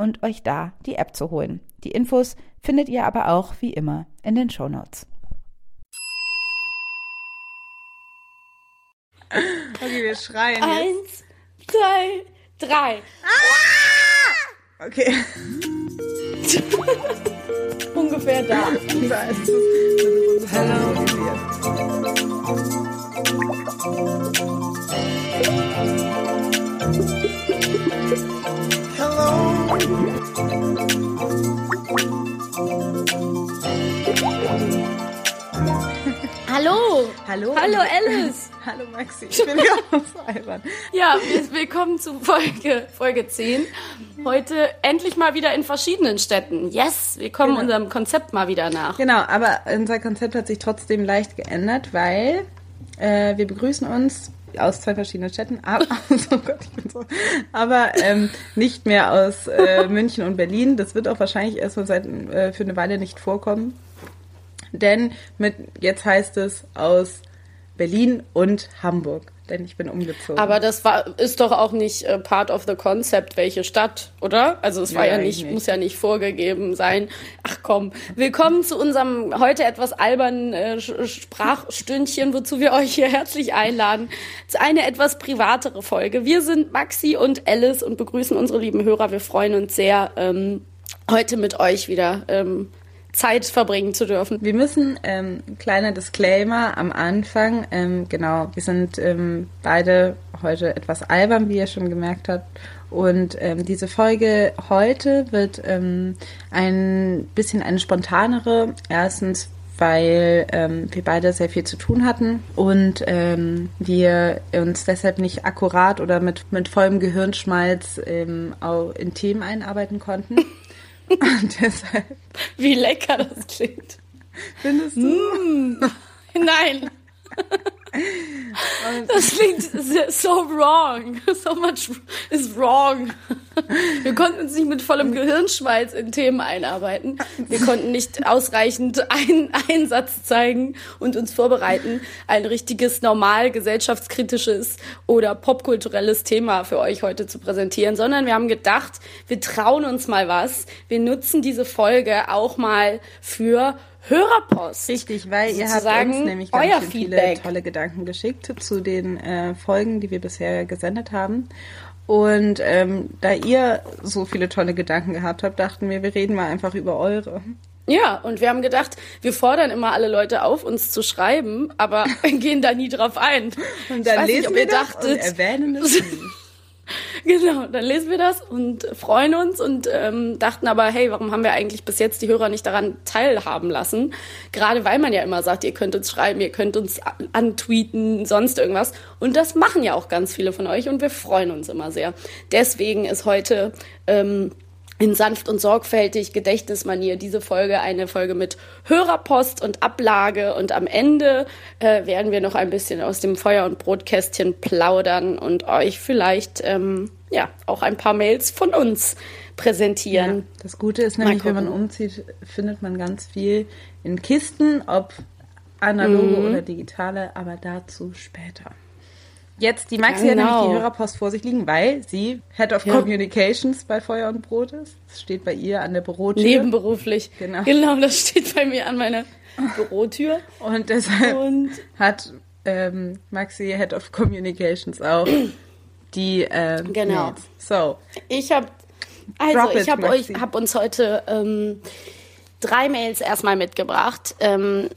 und euch da die App zu holen. Die Infos findet ihr aber auch wie immer in den Show Notes. Okay, wir schreien Eins, zwei, drei. Ah! Okay. Ungefähr da. Da ist es. Hello. Hallo. Hallo. Hallo Alice. Hallo Maxi. Ich bin ganz albern. Ja, willkommen zu Folge, Folge 10. Heute endlich mal wieder in verschiedenen Städten. Yes, wir kommen genau. unserem Konzept mal wieder nach. Genau, aber unser Konzept hat sich trotzdem leicht geändert, weil äh, wir begrüßen uns aus zwei verschiedenen Städten, aber, oh Gott, ich bin so, aber ähm, nicht mehr aus äh, München und Berlin. Das wird auch wahrscheinlich erstmal seit, äh, für eine Weile nicht vorkommen denn mit jetzt heißt es aus Berlin und Hamburg, denn ich bin umgezogen. Aber das war ist doch auch nicht äh, part of the concept, welche Stadt, oder? Also es war ja, ja nicht, nicht, muss ja nicht vorgegeben sein. Ach komm, willkommen zu unserem heute etwas albernen äh, Sprachstündchen, wozu wir euch hier herzlich einladen. Zu eine etwas privatere Folge. Wir sind Maxi und Alice und begrüßen unsere lieben Hörer. Wir freuen uns sehr, ähm, heute mit euch wieder ähm, Zeit verbringen zu dürfen. Wir müssen, ähm, kleiner Disclaimer am Anfang, ähm, genau, wir sind ähm, beide heute etwas albern, wie ihr schon gemerkt habt. Und ähm, diese Folge heute wird ähm, ein bisschen eine spontanere. Erstens, weil ähm, wir beide sehr viel zu tun hatten und ähm, wir uns deshalb nicht akkurat oder mit, mit vollem Gehirnschmalz ähm, auch in Themen einarbeiten konnten. Und deshalb. Wie lecker das klingt. Findest du? Mm. Nein. Das klingt so wrong. So much is wrong. Wir konnten uns nicht mit vollem Gehirnschmalz in Themen einarbeiten. Wir konnten nicht ausreichend einen Einsatz zeigen und uns vorbereiten, ein richtiges, normal gesellschaftskritisches oder popkulturelles Thema für euch heute zu präsentieren, sondern wir haben gedacht, wir trauen uns mal was. Wir nutzen diese Folge auch mal für Hörerpost. Richtig, weil ihr habt uns nämlich ganz euer viele tolle Gedanken geschickt zu den äh, Folgen, die wir bisher gesendet haben. Und ähm, da ihr so viele tolle Gedanken gehabt habt, dachten wir, wir reden mal einfach über eure. Ja, und wir haben gedacht, wir fordern immer alle Leute auf, uns zu schreiben, aber gehen da nie drauf ein. Und dann lesen nicht, wir das dachtet, und erwähnen es nie. Genau, dann lesen wir das und freuen uns und ähm, dachten aber, hey, warum haben wir eigentlich bis jetzt die Hörer nicht daran teilhaben lassen? Gerade weil man ja immer sagt, ihr könnt uns schreiben, ihr könnt uns antweeten, sonst irgendwas. Und das machen ja auch ganz viele von euch und wir freuen uns immer sehr. Deswegen ist heute ähm, in sanft und sorgfältig Gedächtnismanier diese Folge eine Folge mit Hörerpost und Ablage und am Ende äh, werden wir noch ein bisschen aus dem Feuer- und Brotkästchen plaudern und euch vielleicht ähm, ja auch ein paar Mails von uns präsentieren. Ja, das Gute ist nämlich, wenn man umzieht, findet man ganz viel in Kisten, ob analoge mhm. oder digitale, aber dazu später. Jetzt, die Maxi genau. hat nämlich die genau. Hörerpost vor sich liegen, weil sie Head of ja. Communications bei Feuer und Brot ist. Das steht bei ihr an der Bürotür. Nebenberuflich. Genau. Genau, das steht bei mir an meiner Bürotür. Und deshalb und hat ähm, Maxi Head of Communications auch die ähm, Genau. Mails. So. Ich habe also ich habe euch habe uns heute ähm, drei Mails erstmal mitgebracht. Ähm,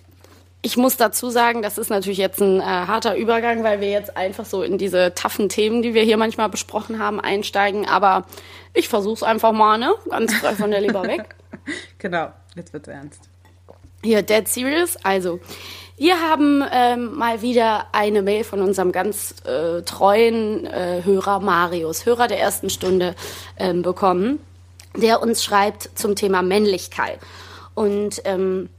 ich muss dazu sagen, das ist natürlich jetzt ein äh, harter Übergang, weil wir jetzt einfach so in diese taffen Themen, die wir hier manchmal besprochen haben, einsteigen. Aber ich versuche es einfach mal, ne? Ganz frei von der Leber weg. genau, jetzt wird's ernst. Hier, Dead Serious. Also, wir haben ähm, mal wieder eine Mail von unserem ganz äh, treuen äh, Hörer Marius, Hörer der ersten Stunde, ähm, bekommen, der uns schreibt zum Thema Männlichkeit. Und ähm,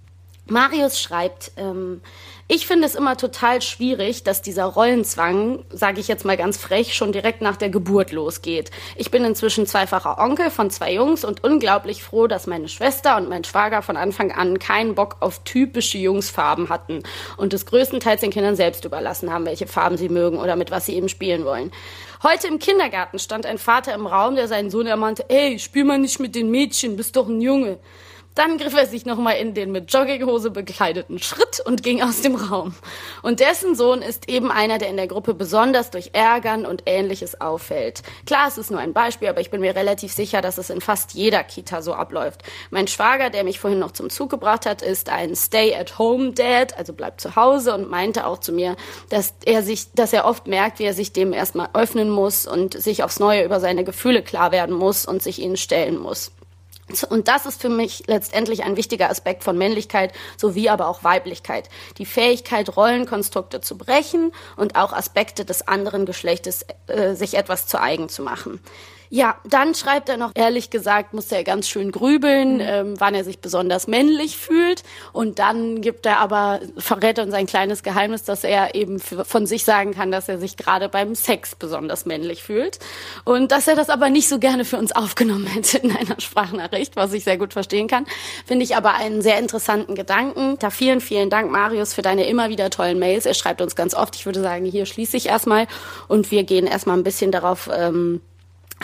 Marius schreibt, ähm, ich finde es immer total schwierig, dass dieser Rollenzwang, sage ich jetzt mal ganz frech, schon direkt nach der Geburt losgeht. Ich bin inzwischen zweifacher Onkel von zwei Jungs und unglaublich froh, dass meine Schwester und mein Schwager von Anfang an keinen Bock auf typische Jungsfarben hatten und es größtenteils den Kindern selbst überlassen haben, welche Farben sie mögen oder mit was sie eben spielen wollen. Heute im Kindergarten stand ein Vater im Raum, der seinen Sohn ermahnte, ey, spiel mal nicht mit den Mädchen, bist doch ein Junge. Dann griff er sich nochmal in den mit Jogginghose bekleideten Schritt und ging aus dem Raum. Und dessen Sohn ist eben einer, der in der Gruppe besonders durch Ärgern und Ähnliches auffällt. Klar, es ist nur ein Beispiel, aber ich bin mir relativ sicher, dass es in fast jeder Kita so abläuft. Mein Schwager, der mich vorhin noch zum Zug gebracht hat, ist ein Stay-at-home-Dad, also bleibt zu Hause und meinte auch zu mir, dass er sich, dass er oft merkt, wie er sich dem erstmal öffnen muss und sich aufs Neue über seine Gefühle klar werden muss und sich ihnen stellen muss. Und das ist für mich letztendlich ein wichtiger Aspekt von Männlichkeit sowie aber auch Weiblichkeit. Die Fähigkeit, Rollenkonstrukte zu brechen und auch Aspekte des anderen Geschlechtes äh, sich etwas zu eigen zu machen. Ja, dann schreibt er noch, ehrlich gesagt, musste er ganz schön grübeln, mhm. ähm, wann er sich besonders männlich fühlt. Und dann gibt er aber, verrät uns ein kleines Geheimnis, dass er eben von sich sagen kann, dass er sich gerade beim Sex besonders männlich fühlt. Und dass er das aber nicht so gerne für uns aufgenommen hätte in einer Sprachnachricht, was ich sehr gut verstehen kann. Finde ich aber einen sehr interessanten Gedanken. Da vielen, vielen Dank, Marius, für deine immer wieder tollen Mails. Er schreibt uns ganz oft. Ich würde sagen, hier schließe ich erstmal und wir gehen erstmal ein bisschen darauf, ähm,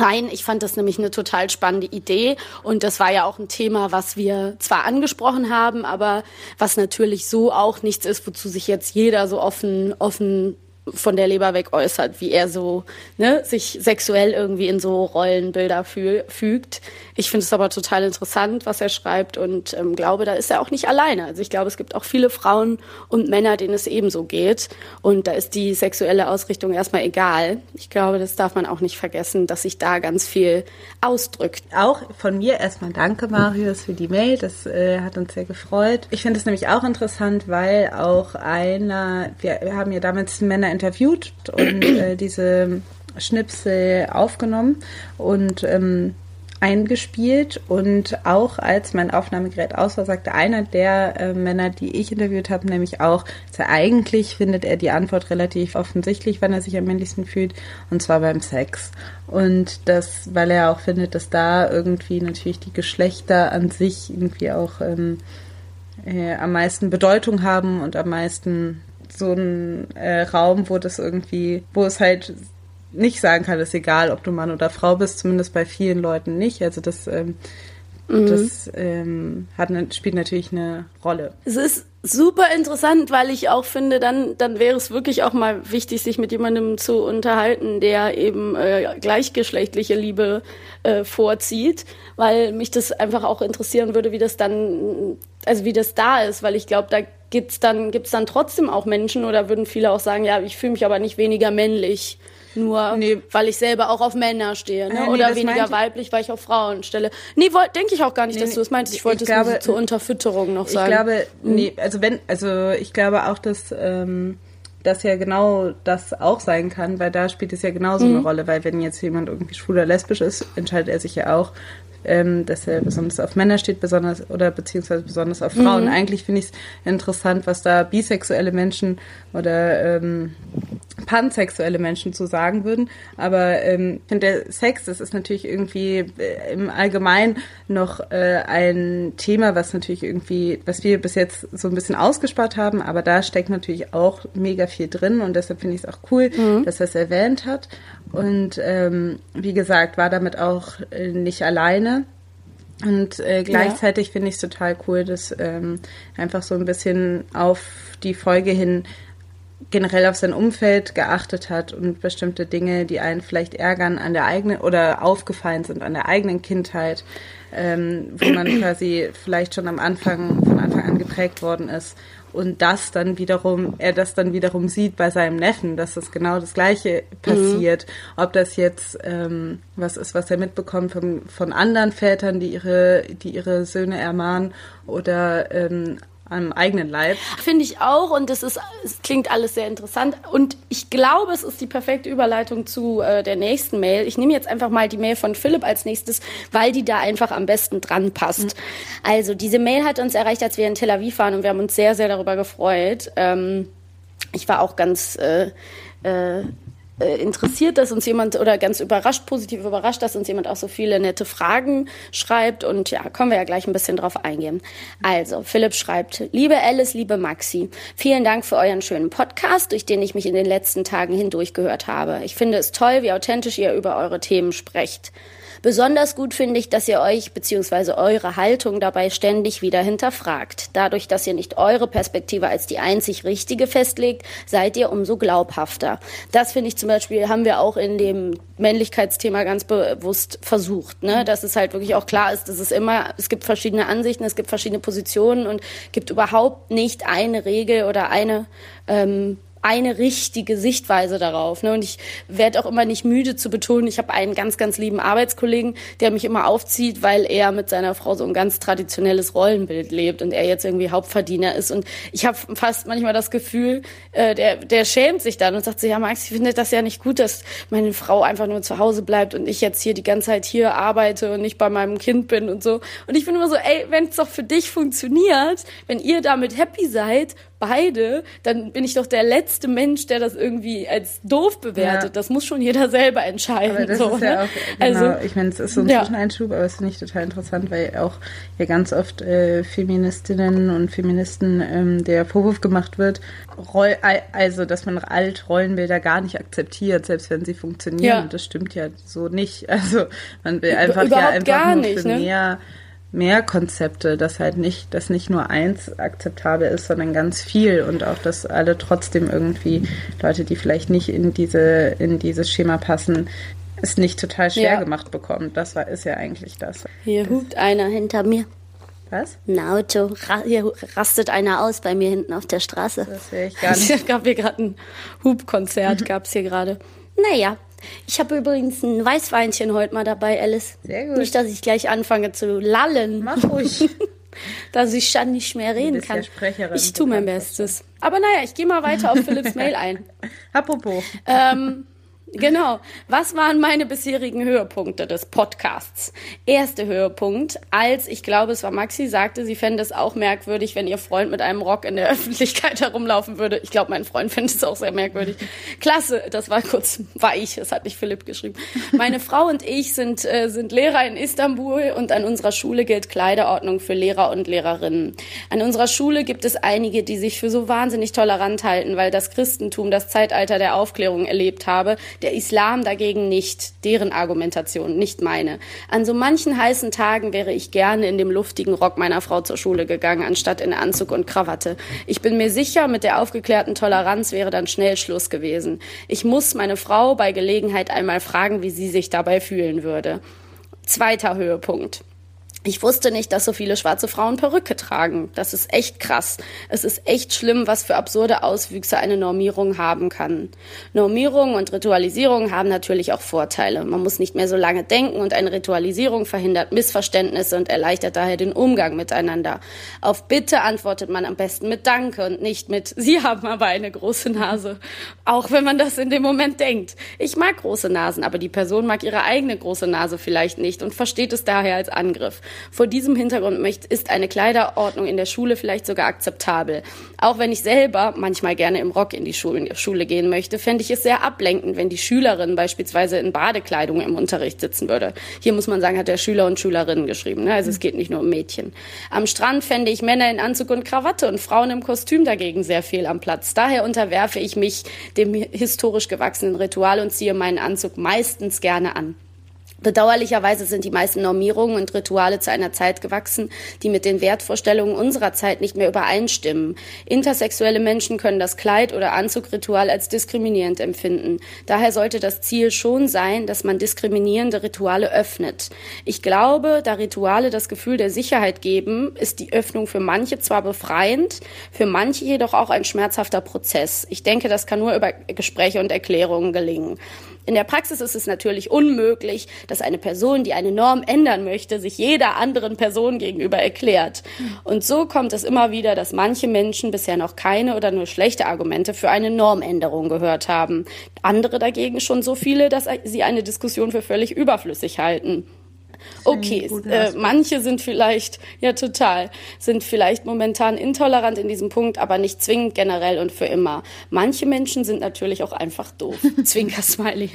Nein, ich fand das nämlich eine total spannende Idee. Und das war ja auch ein Thema, was wir zwar angesprochen haben, aber was natürlich so auch nichts ist, wozu sich jetzt jeder so offen, offen von der Leber weg äußert, wie er so ne, sich sexuell irgendwie in so Rollenbilder fü fügt. Ich finde es aber total interessant, was er schreibt und ähm, glaube, da ist er auch nicht alleine. Also ich glaube, es gibt auch viele Frauen und Männer, denen es ebenso geht und da ist die sexuelle Ausrichtung erstmal egal. Ich glaube, das darf man auch nicht vergessen, dass sich da ganz viel ausdrückt. Auch von mir erstmal danke, Marius, für die Mail. Das äh, hat uns sehr gefreut. Ich finde es nämlich auch interessant, weil auch einer, wir, wir haben ja damals Männer interviewt und äh, diese Schnipsel aufgenommen und ähm, eingespielt und auch als mein Aufnahmegerät aus war, sagte einer der äh, Männer, die ich interviewt habe, nämlich auch, dass er eigentlich findet er die Antwort relativ offensichtlich, wann er sich am männlichsten fühlt, und zwar beim Sex. Und das, weil er auch findet, dass da irgendwie natürlich die Geschlechter an sich irgendwie auch ähm, äh, am meisten Bedeutung haben und am meisten so ein äh, Raum, wo das irgendwie, wo es halt nicht sagen kann, ist egal, ob du Mann oder Frau bist, zumindest bei vielen Leuten nicht. Also das, ähm, mhm. das ähm, hat, spielt natürlich eine Rolle. Es ist super interessant, weil ich auch finde, dann, dann wäre es wirklich auch mal wichtig, sich mit jemandem zu unterhalten, der eben äh, gleichgeschlechtliche Liebe äh, vorzieht, weil mich das einfach auch interessieren würde, wie das dann, also wie das da ist, weil ich glaube, da gibt's dann, gibt's dann trotzdem auch Menschen oder würden viele auch sagen, ja, ich fühle mich aber nicht weniger männlich nur nee. weil ich selber auch auf Männer stehe, ne? Nee, oder weniger weiblich, weil ich auf Frauen stelle. Nee, denke ich auch gar nicht, nee, dass du es meinst. Ich wollte ich es glaube, so zur Unterfütterung noch sagen. Ich glaube, mhm. nee, also wenn, also ich glaube auch, dass ähm, das ja genau das auch sein kann, weil da spielt es ja genauso mhm. eine Rolle, weil wenn jetzt jemand irgendwie schwul oder lesbisch ist, entscheidet er sich ja auch ähm, dass er besonders auf Männer steht, besonders oder beziehungsweise besonders auf Frauen. Mhm. Eigentlich finde ich es interessant, was da bisexuelle Menschen oder ähm, pansexuelle Menschen zu sagen würden. Aber ähm, der Sex, das ist natürlich irgendwie äh, im Allgemeinen noch äh, ein Thema, was natürlich irgendwie, was wir bis jetzt so ein bisschen ausgespart haben, aber da steckt natürlich auch mega viel drin und deshalb finde ich es auch cool, mhm. dass er es erwähnt hat. Und ähm, wie gesagt, war damit auch äh, nicht alleine. Und äh, gleichzeitig ja. finde ich es total cool, dass ähm, einfach so ein bisschen auf die Folge hin generell auf sein Umfeld geachtet hat und bestimmte Dinge, die einen vielleicht ärgern an der eigenen oder aufgefallen sind an der eigenen Kindheit, ähm, wo man quasi vielleicht schon am Anfang, von Anfang an geprägt worden ist, und das dann wiederum, er das dann wiederum sieht bei seinem Neffen, dass das genau das Gleiche passiert. Mhm. Ob das jetzt ähm, was ist, was er mitbekommt von, von anderen Vätern, die ihre, die ihre Söhne ermahnen oder ähm, am eigenen Leib. Finde ich auch und es ist, es klingt alles sehr interessant und ich glaube, es ist die perfekte Überleitung zu äh, der nächsten Mail. Ich nehme jetzt einfach mal die Mail von Philipp als nächstes, weil die da einfach am besten dran passt. Mhm. Also diese Mail hat uns erreicht, als wir in Tel Aviv waren und wir haben uns sehr, sehr darüber gefreut. Ähm, ich war auch ganz äh, äh, interessiert, dass uns jemand oder ganz überrascht, positiv überrascht, dass uns jemand auch so viele nette Fragen schreibt. Und ja, können wir ja gleich ein bisschen drauf eingehen. Also, Philipp schreibt, liebe Alice, liebe Maxi, vielen Dank für euren schönen Podcast, durch den ich mich in den letzten Tagen hindurch gehört habe. Ich finde es toll, wie authentisch ihr über eure Themen sprecht. Besonders gut finde ich, dass ihr euch bzw. eure Haltung dabei ständig wieder hinterfragt. Dadurch, dass ihr nicht eure Perspektive als die einzig richtige festlegt, seid ihr umso glaubhafter. Das finde ich zum Beispiel, haben wir auch in dem Männlichkeitsthema ganz bewusst versucht, ne? dass es halt wirklich auch klar ist, dass es immer, es gibt verschiedene Ansichten, es gibt verschiedene Positionen und gibt überhaupt nicht eine Regel oder eine ähm, eine richtige Sichtweise darauf. Ne? Und ich werde auch immer nicht müde zu betonen, ich habe einen ganz, ganz lieben Arbeitskollegen, der mich immer aufzieht, weil er mit seiner Frau so ein ganz traditionelles Rollenbild lebt und er jetzt irgendwie Hauptverdiener ist. Und ich habe fast manchmal das Gefühl, äh, der, der schämt sich dann und sagt so, ja Max, ich finde das ja nicht gut, dass meine Frau einfach nur zu Hause bleibt und ich jetzt hier die ganze Zeit hier arbeite und nicht bei meinem Kind bin und so. Und ich bin immer so, ey, wenn es doch für dich funktioniert, wenn ihr damit happy seid, beide, dann bin ich doch der letzte Mensch, der das irgendwie als doof bewertet. Ja. Das muss schon jeder selber entscheiden. Aber das so, ist ja ne? auch, genau, also, ich meine, es ist so ein ja. Zwischeneinschub, aber es finde ich total interessant, weil auch ja ganz oft äh, Feministinnen und Feministen ähm, der Vorwurf gemacht wird, Roll, also dass man alt Rollenbilder gar nicht akzeptiert, selbst wenn sie funktionieren. Ja. Und das stimmt ja so nicht. Also man will einfach Über, ja einfach nur nicht, für ne? mehr mehr Konzepte, dass halt nicht, dass nicht nur eins akzeptabel ist, sondern ganz viel und auch, dass alle trotzdem irgendwie Leute, die vielleicht nicht in diese, in dieses Schema passen, es nicht total schwer ja. gemacht bekommen. Das war, ist ja eigentlich das. Hier hupt einer hinter mir. Was? Ein Auto. Hier rastet einer aus bei mir hinten auf der Straße. Das sehe ich gar nicht. Es gab hier gerade ein Hubkonzert, gab es hier gerade. Naja, ich habe übrigens ein Weißweinchen heute mal dabei, Alice. Sehr gut. Nicht, dass ich gleich anfange zu lallen. Mach ruhig. dass ich schon nicht mehr reden kann. Sprecherin, ich tue mein Bestes. Aber naja, ich gehe mal weiter auf Philipps Mail ein. Apropos. Ähm, Genau. Was waren meine bisherigen Höhepunkte des Podcasts? Erster Höhepunkt, als ich glaube, es war Maxi, sagte, sie fände es auch merkwürdig, wenn ihr Freund mit einem Rock in der Öffentlichkeit herumlaufen würde. Ich glaube, mein Freund fände es auch sehr merkwürdig. Klasse, das war kurz, war ich, das hat nicht Philipp geschrieben. Meine Frau und ich sind, äh, sind Lehrer in Istanbul und an unserer Schule gilt Kleiderordnung für Lehrer und Lehrerinnen. An unserer Schule gibt es einige, die sich für so wahnsinnig tolerant halten, weil das Christentum das Zeitalter der Aufklärung erlebt habe der Islam dagegen nicht. Deren Argumentation, nicht meine. An so manchen heißen Tagen wäre ich gerne in dem luftigen Rock meiner Frau zur Schule gegangen, anstatt in Anzug und Krawatte. Ich bin mir sicher, mit der aufgeklärten Toleranz wäre dann schnell Schluss gewesen. Ich muss meine Frau bei Gelegenheit einmal fragen, wie sie sich dabei fühlen würde. Zweiter Höhepunkt. Ich wusste nicht, dass so viele schwarze Frauen Perücke tragen. Das ist echt krass. Es ist echt schlimm, was für absurde Auswüchse eine Normierung haben kann. Normierung und Ritualisierung haben natürlich auch Vorteile. Man muss nicht mehr so lange denken und eine Ritualisierung verhindert Missverständnisse und erleichtert daher den Umgang miteinander. Auf Bitte antwortet man am besten mit Danke und nicht mit Sie haben aber eine große Nase. Auch wenn man das in dem Moment denkt. Ich mag große Nasen, aber die Person mag ihre eigene große Nase vielleicht nicht und versteht es daher als Angriff. Vor diesem Hintergrund ist eine Kleiderordnung in der Schule vielleicht sogar akzeptabel. Auch wenn ich selber manchmal gerne im Rock in die Schule, gehen möchte, fände ich es sehr ablenkend, wenn die Schülerin beispielsweise in Badekleidung im Unterricht sitzen würde. Hier muss man sagen, hat der Schüler und Schülerinnen geschrieben. Ne? Also es geht nicht nur um Mädchen. Am Strand fände ich Männer in Anzug und Krawatte und Frauen im Kostüm dagegen sehr viel am Platz. Daher unterwerfe ich mich dem historisch gewachsenen Ritual und ziehe meinen Anzug meistens gerne an. Bedauerlicherweise sind die meisten Normierungen und Rituale zu einer Zeit gewachsen, die mit den Wertvorstellungen unserer Zeit nicht mehr übereinstimmen. Intersexuelle Menschen können das Kleid- oder Anzugritual als diskriminierend empfinden. Daher sollte das Ziel schon sein, dass man diskriminierende Rituale öffnet. Ich glaube, da Rituale das Gefühl der Sicherheit geben, ist die Öffnung für manche zwar befreiend, für manche jedoch auch ein schmerzhafter Prozess. Ich denke, das kann nur über Gespräche und Erklärungen gelingen. In der Praxis ist es natürlich unmöglich, dass eine Person, die eine Norm ändern möchte, sich jeder anderen Person gegenüber erklärt. Und so kommt es immer wieder, dass manche Menschen bisher noch keine oder nur schlechte Argumente für eine Normänderung gehört haben. Andere dagegen schon so viele, dass sie eine Diskussion für völlig überflüssig halten. Okay, äh, manche sind vielleicht, ja total, sind vielleicht momentan intolerant in diesem Punkt, aber nicht zwingend generell und für immer. Manche Menschen sind natürlich auch einfach doof. Zwinker-Smiley.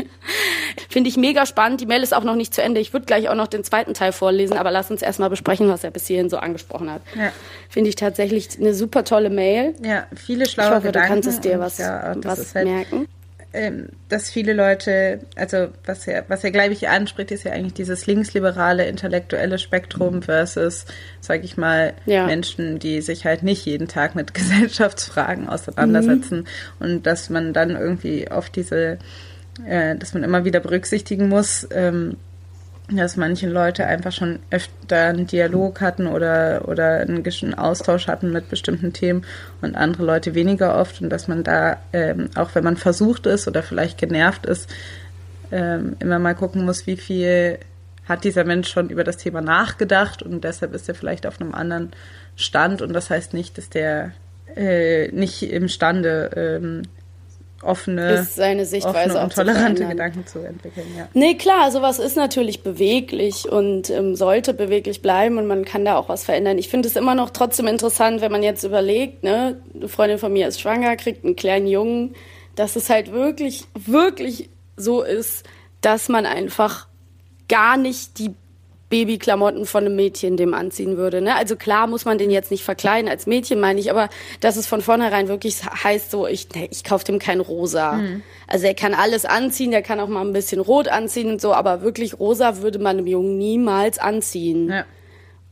Finde ich mega spannend. Die Mail ist auch noch nicht zu Ende. Ich würde gleich auch noch den zweiten Teil vorlesen, aber lass uns erstmal besprechen, was er bis hierhin so angesprochen hat. Ja. Finde ich tatsächlich eine super tolle Mail. Ja, viele schlaue ich hoffe, Gedanken. Du kannst es dir was, ja, was halt merken ähm, dass viele Leute, also was er, was er glaube ich anspricht, ist ja eigentlich dieses linksliberale intellektuelle Spektrum versus, sage ich mal, ja. Menschen, die sich halt nicht jeden Tag mit Gesellschaftsfragen auseinandersetzen mhm. und dass man dann irgendwie auf diese, äh, dass man immer wieder berücksichtigen muss, ähm, dass manche Leute einfach schon öfter einen Dialog hatten oder, oder einen Austausch hatten mit bestimmten Themen und andere Leute weniger oft und dass man da, ähm, auch wenn man versucht ist oder vielleicht genervt ist, ähm, immer mal gucken muss, wie viel hat dieser Mensch schon über das Thema nachgedacht und deshalb ist er vielleicht auf einem anderen Stand und das heißt nicht, dass der äh, nicht imstande ähm, offene, ist seine Sichtweise offene und tolerante Gedanken zu entwickeln. Ja. Nee, klar, sowas ist natürlich beweglich und ähm, sollte beweglich bleiben und man kann da auch was verändern. Ich finde es immer noch trotzdem interessant, wenn man jetzt überlegt, ne, eine Freundin von mir ist schwanger, kriegt einen kleinen Jungen, dass es halt wirklich, wirklich so ist, dass man einfach gar nicht die Babyklamotten von einem Mädchen dem anziehen würde. Ne? Also klar muss man den jetzt nicht verkleiden als Mädchen, meine ich, aber dass es von vornherein wirklich heißt, so ich, nee, ich kaufe dem kein Rosa. Mhm. Also er kann alles anziehen, der kann auch mal ein bisschen rot anziehen und so, aber wirklich rosa würde man einem Jungen niemals anziehen. Ja.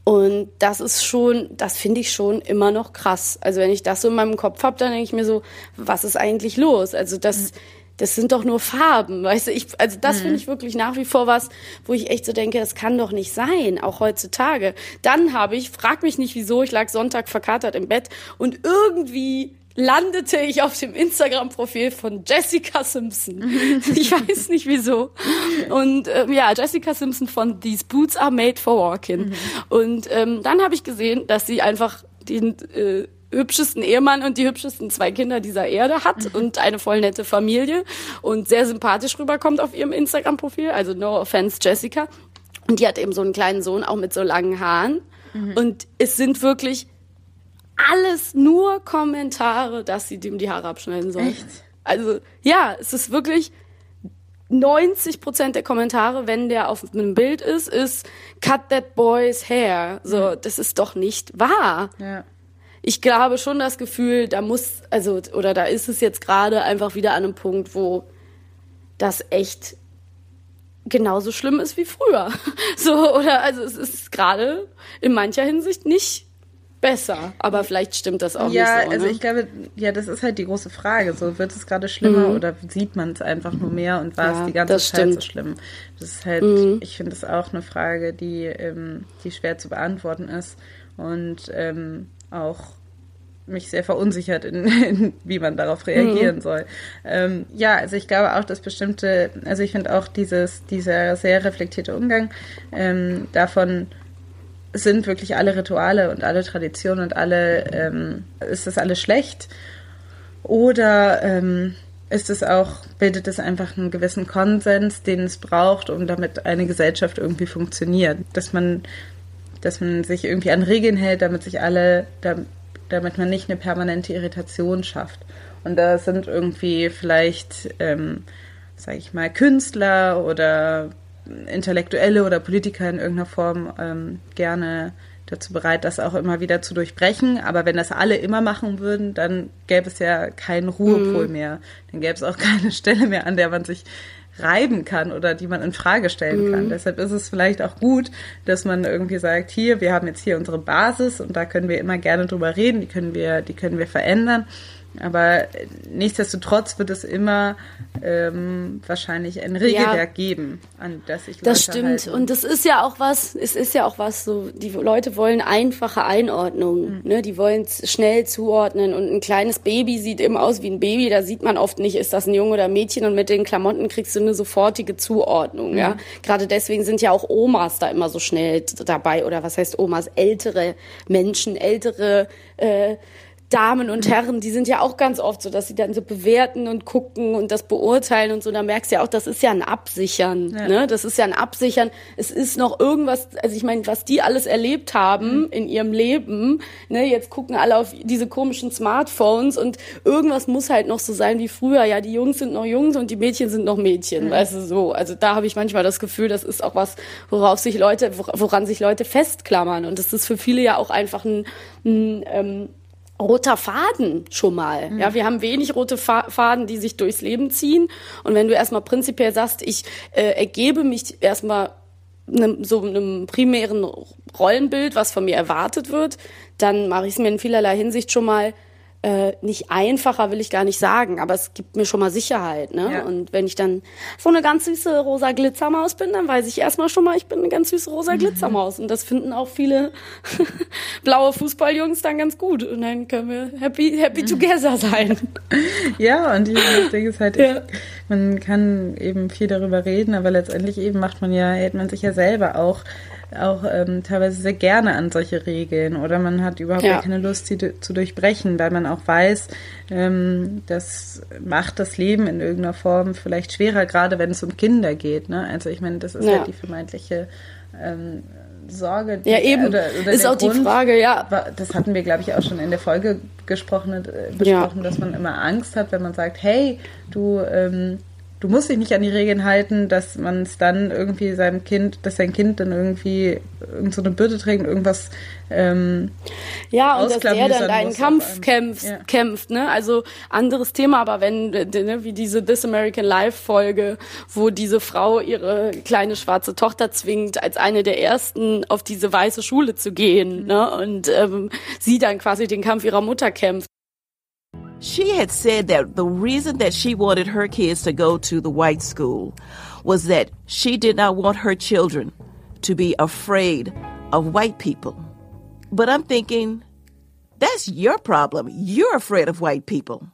Und das ist schon, das finde ich schon immer noch krass. Also wenn ich das so in meinem Kopf habe, dann denke ich mir so, was ist eigentlich los? Also das, mhm das sind doch nur Farben, weißt du, ich, also das mhm. finde ich wirklich nach wie vor was, wo ich echt so denke, das kann doch nicht sein, auch heutzutage. Dann habe ich, frag mich nicht wieso, ich lag Sonntag verkatert im Bett und irgendwie landete ich auf dem Instagram-Profil von Jessica Simpson. ich weiß nicht wieso. Und ähm, ja, Jessica Simpson von These Boots Are Made for Walking. Mhm. Und ähm, dann habe ich gesehen, dass sie einfach den äh, hübschesten Ehemann und die hübschesten zwei Kinder dieser Erde hat mhm. und eine voll nette Familie und sehr sympathisch rüberkommt auf ihrem Instagram-Profil. Also no offense Jessica. Und die hat eben so einen kleinen Sohn, auch mit so langen Haaren. Mhm. Und es sind wirklich alles nur Kommentare, dass sie dem die Haare abschneiden soll. Echt? Also, ja, es ist wirklich 90 Prozent der Kommentare, wenn der auf einem Bild ist, ist cut that boy's hair. So, mhm. das ist doch nicht wahr. Ja. Ich glaube schon das Gefühl, da muss, also, oder da ist es jetzt gerade einfach wieder an einem Punkt, wo das echt genauso schlimm ist wie früher. So, oder also es ist gerade in mancher Hinsicht nicht besser, aber vielleicht stimmt das auch ja, nicht so. Ja, also ne? ich glaube, ja, das ist halt die große Frage. So wird es gerade schlimmer mhm. oder sieht man es einfach nur mehr und war ja, es die ganze Zeit stimmt. so schlimm? Das ist halt, mhm. ich finde es auch eine Frage, die, ähm, die schwer zu beantworten ist und ähm, auch mich sehr verunsichert, in, in, wie man darauf reagieren mhm. soll. Ähm, ja, also ich glaube auch, dass bestimmte, also ich finde auch dieses, dieser sehr reflektierte Umgang ähm, davon sind wirklich alle Rituale und alle Traditionen und alle, ähm, ist das alles schlecht? Oder ähm, ist es auch, bildet es einfach einen gewissen Konsens, den es braucht, um damit eine Gesellschaft irgendwie funktioniert? Dass man, dass man sich irgendwie an Regeln hält, damit sich alle, damit man nicht eine permanente Irritation schafft. Und da sind irgendwie vielleicht, ähm, sage ich mal, Künstler oder Intellektuelle oder Politiker in irgendeiner Form ähm, gerne dazu bereit, das auch immer wieder zu durchbrechen. Aber wenn das alle immer machen würden, dann gäbe es ja keinen Ruhepol mhm. mehr. Dann gäbe es auch keine Stelle mehr, an der man sich reiben kann oder die man in Frage stellen mhm. kann. Deshalb ist es vielleicht auch gut, dass man irgendwie sagt, hier, wir haben jetzt hier unsere Basis und da können wir immer gerne drüber reden, die können wir, die können wir verändern. Aber nichtsdestotrotz wird es immer ähm, wahrscheinlich ein Regelwerk ja, geben, an das ich Leute Das stimmt. Halten. Und das ist ja auch was, es ist ja auch was, so, die Leute wollen einfache Einordnungen, mhm. ne? Die wollen schnell zuordnen. Und ein kleines Baby sieht eben aus wie ein Baby, da sieht man oft nicht, ist das ein Junge oder ein Mädchen und mit den Klamotten kriegst du eine sofortige Zuordnung, mhm. ja. Gerade deswegen sind ja auch Omas da immer so schnell dabei, oder was heißt Omas? Ältere Menschen, ältere äh, Damen und Herren, die sind ja auch ganz oft so, dass sie dann so bewerten und gucken und das beurteilen und so. Da merkst du ja auch, das ist ja ein Absichern. Ja. Ne? Das ist ja ein Absichern. Es ist noch irgendwas, also ich meine, was die alles erlebt haben mhm. in ihrem Leben. Ne? Jetzt gucken alle auf diese komischen Smartphones und irgendwas muss halt noch so sein wie früher. Ja, die Jungs sind noch Jungs und die Mädchen sind noch Mädchen. Mhm. Weißt du so. Also da habe ich manchmal das Gefühl, das ist auch was, worauf sich Leute, woran sich Leute festklammern. Und das ist für viele ja auch einfach ein, ein ähm, roter Faden schon mal. Mhm. Ja, wir haben wenig rote Faden, die sich durchs Leben ziehen. Und wenn du erstmal prinzipiell sagst, ich äh, ergebe mich erstmal einem, so einem primären Rollenbild, was von mir erwartet wird, dann mache ich es mir in vielerlei Hinsicht schon mal äh, nicht einfacher will ich gar nicht sagen, aber es gibt mir schon mal Sicherheit. Ne? Ja. Und wenn ich dann so eine ganz süße rosa Glitzermaus bin, dann weiß ich erstmal schon mal, ich bin eine ganz süße rosa Glitzermaus. Und das finden auch viele blaue Fußballjungs dann ganz gut. Und dann können wir happy, happy together sein. Ja, und ich denke es halt, ja. man kann eben viel darüber reden, aber letztendlich eben macht man ja, hält man sich ja selber auch auch ähm, teilweise sehr gerne an solche Regeln oder man hat überhaupt ja. keine Lust, sie zu durchbrechen, weil man auch weiß, ähm, das macht das Leben in irgendeiner Form vielleicht schwerer, gerade wenn es um Kinder geht. Ne? Also ich meine, das ist ja. halt die vermeintliche ähm, Sorge. Die, ja, eben. Oder, oder ist auch Grund, die Frage, ja. Das hatten wir, glaube ich, auch schon in der Folge gesprochen, äh, besprochen, ja. dass man immer Angst hat, wenn man sagt, hey, du ähm, du musst dich nicht an die Regeln halten, dass man es dann irgendwie seinem Kind, dass sein Kind dann irgendwie irgend so eine Bürde trägt, irgendwas ähm, ja und dass der dann einen Kampf kämpft, ja. kämpft, ne? Also anderes Thema, aber wenn ne, wie diese This American Life Folge, wo diese Frau ihre kleine schwarze Tochter zwingt, als eine der ersten auf diese weiße Schule zu gehen, mhm. ne? Und ähm, sie dann quasi den Kampf ihrer Mutter kämpft. She had said that the reason that she wanted her kids to go to the white school was that she did not want her children to be afraid of white people. But I'm thinking, that's your problem. You're afraid of white people.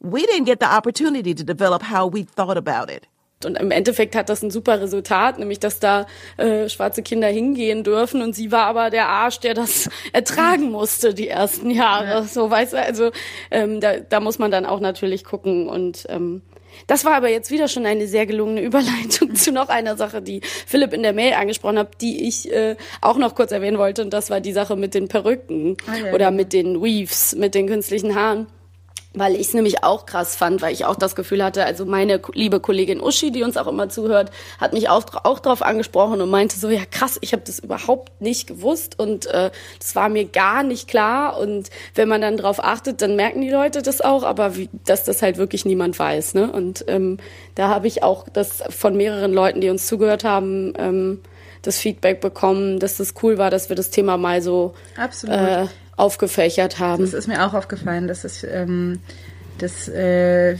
We didn't get the opportunity to develop how we thought about it. Und im Endeffekt hat das ein super Resultat, nämlich dass da äh, schwarze Kinder hingehen dürfen. Und sie war aber der Arsch, der das ertragen musste die ersten Jahre. Ja. So weißt du, also ähm, da, da muss man dann auch natürlich gucken und ähm, das war aber jetzt wieder schon eine sehr gelungene Überleitung zu noch einer Sache, die Philipp in der Mail angesprochen hat, die ich äh, auch noch kurz erwähnen wollte. Und das war die Sache mit den Perücken ah, ja, oder ja. mit den Weaves, mit den künstlichen Haaren weil ich es nämlich auch krass fand, weil ich auch das Gefühl hatte, also meine liebe Kollegin Uschi, die uns auch immer zuhört, hat mich auch, auch drauf angesprochen und meinte so, ja krass, ich habe das überhaupt nicht gewusst und äh, das war mir gar nicht klar und wenn man dann drauf achtet, dann merken die Leute das auch, aber wie, dass das halt wirklich niemand weiß. Ne? Und ähm, da habe ich auch das von mehreren Leuten, die uns zugehört haben, ähm, das Feedback bekommen, dass das cool war, dass wir das Thema mal so Absolut. Äh, aufgefächert haben. Das ist mir auch aufgefallen, dass es ähm, dass, äh,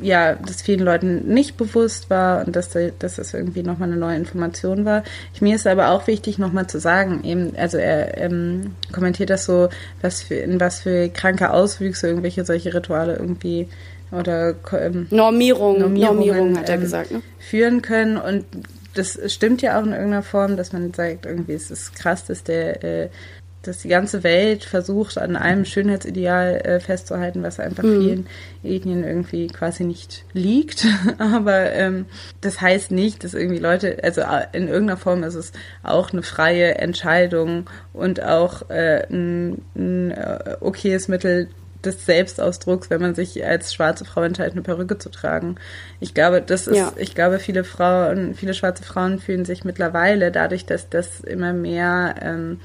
ja, dass vielen Leuten nicht bewusst war und dass, dass das irgendwie nochmal eine neue Information war. Ich, mir ist aber auch wichtig, nochmal zu sagen, eben, also er ähm, kommentiert das so, was für, in was für kranke Auswüchse irgendwelche solche Rituale irgendwie oder ähm, Normierung, Normierung hat er ähm, gesagt, ne? führen können und das stimmt ja auch in irgendeiner Form, dass man sagt, irgendwie ist es krass, dass der äh, dass die ganze Welt versucht, an einem Schönheitsideal äh, festzuhalten, was einfach mhm. vielen Ethnien irgendwie quasi nicht liegt. Aber ähm, das heißt nicht, dass irgendwie Leute, also äh, in irgendeiner Form ist es auch eine freie Entscheidung und auch äh, ein, ein äh, okayes Mittel des Selbstausdrucks, wenn man sich als schwarze Frau entscheidet, eine Perücke zu tragen. Ich glaube, das ist, ja. ich glaube, viele Frauen, viele schwarze Frauen fühlen sich mittlerweile dadurch, dass das immer mehr ähm,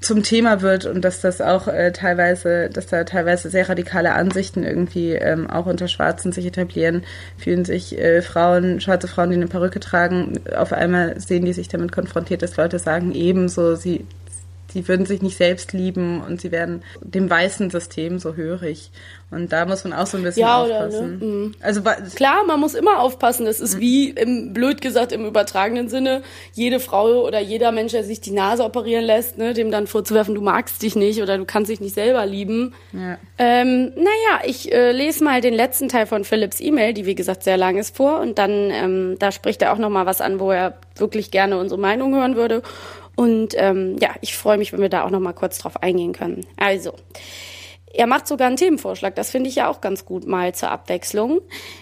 zum Thema wird und dass das auch äh, teilweise, dass da teilweise sehr radikale Ansichten irgendwie ähm, auch unter Schwarzen sich etablieren, fühlen sich äh, Frauen, schwarze Frauen, die eine Perücke tragen, auf einmal sehen die sich damit konfrontiert, dass Leute sagen, ebenso, sie sie würden sich nicht selbst lieben und sie werden dem weißen System so hörig. Und da muss man auch so ein bisschen ja, aufpassen. Oder, ne? mhm. Also klar, man muss immer aufpassen. Das ist mhm. wie im blöd gesagt im übertragenen Sinne jede Frau oder jeder Mensch, der sich die Nase operieren lässt, ne, dem dann vorzuwerfen, du magst dich nicht oder du kannst dich nicht selber lieben. Ja. Ähm, naja, ich äh, lese mal den letzten Teil von Philips E-Mail, die wie gesagt sehr lang ist vor, und dann ähm, da spricht er auch noch mal was an, wo er wirklich gerne unsere Meinung hören würde. Und ähm, ja, ich freue mich, wenn wir da auch noch mal kurz drauf eingehen können. Also, er macht sogar einen Themenvorschlag. Das finde ich ja auch ganz gut mal zur Abwechslung.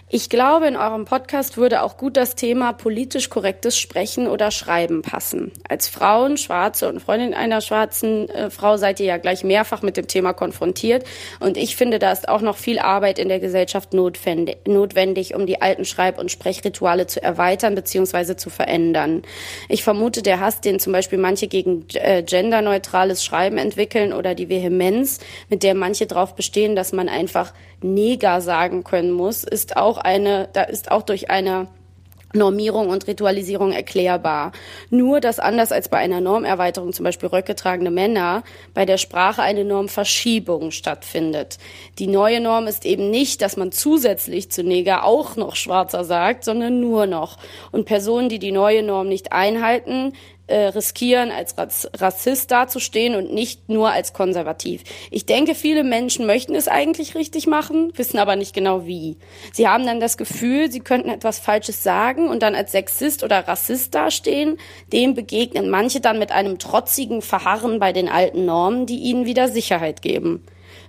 Ich glaube, in eurem Podcast würde auch gut das Thema politisch korrektes Sprechen oder Schreiben passen. Als Frauen, Schwarze und Freundin einer schwarzen äh, Frau seid ihr ja gleich mehrfach mit dem Thema konfrontiert. Und ich finde, da ist auch noch viel Arbeit in der Gesellschaft notwendig, um die alten Schreib- und Sprechrituale zu erweitern bzw. zu verändern. Ich vermute, der Hass, den zum Beispiel manche gegen äh, genderneutrales Schreiben entwickeln oder die Vehemenz, mit der manche darauf bestehen, dass man einfach Neger sagen können muss, ist auch eine, da ist auch durch eine Normierung und Ritualisierung erklärbar. Nur, dass anders als bei einer Normerweiterung, zum Beispiel Röcke tragende Männer, bei der Sprache eine Normverschiebung stattfindet. Die neue Norm ist eben nicht, dass man zusätzlich zu Neger auch noch Schwarzer sagt, sondern nur noch. Und Personen, die die neue Norm nicht einhalten, äh, riskieren, als Rassist dazustehen und nicht nur als konservativ. Ich denke, viele Menschen möchten es eigentlich richtig machen, wissen aber nicht genau wie. Sie haben dann das Gefühl, sie könnten etwas Falsches sagen und dann als Sexist oder Rassist dastehen. Dem begegnen manche dann mit einem trotzigen Verharren bei den alten Normen, die ihnen wieder Sicherheit geben.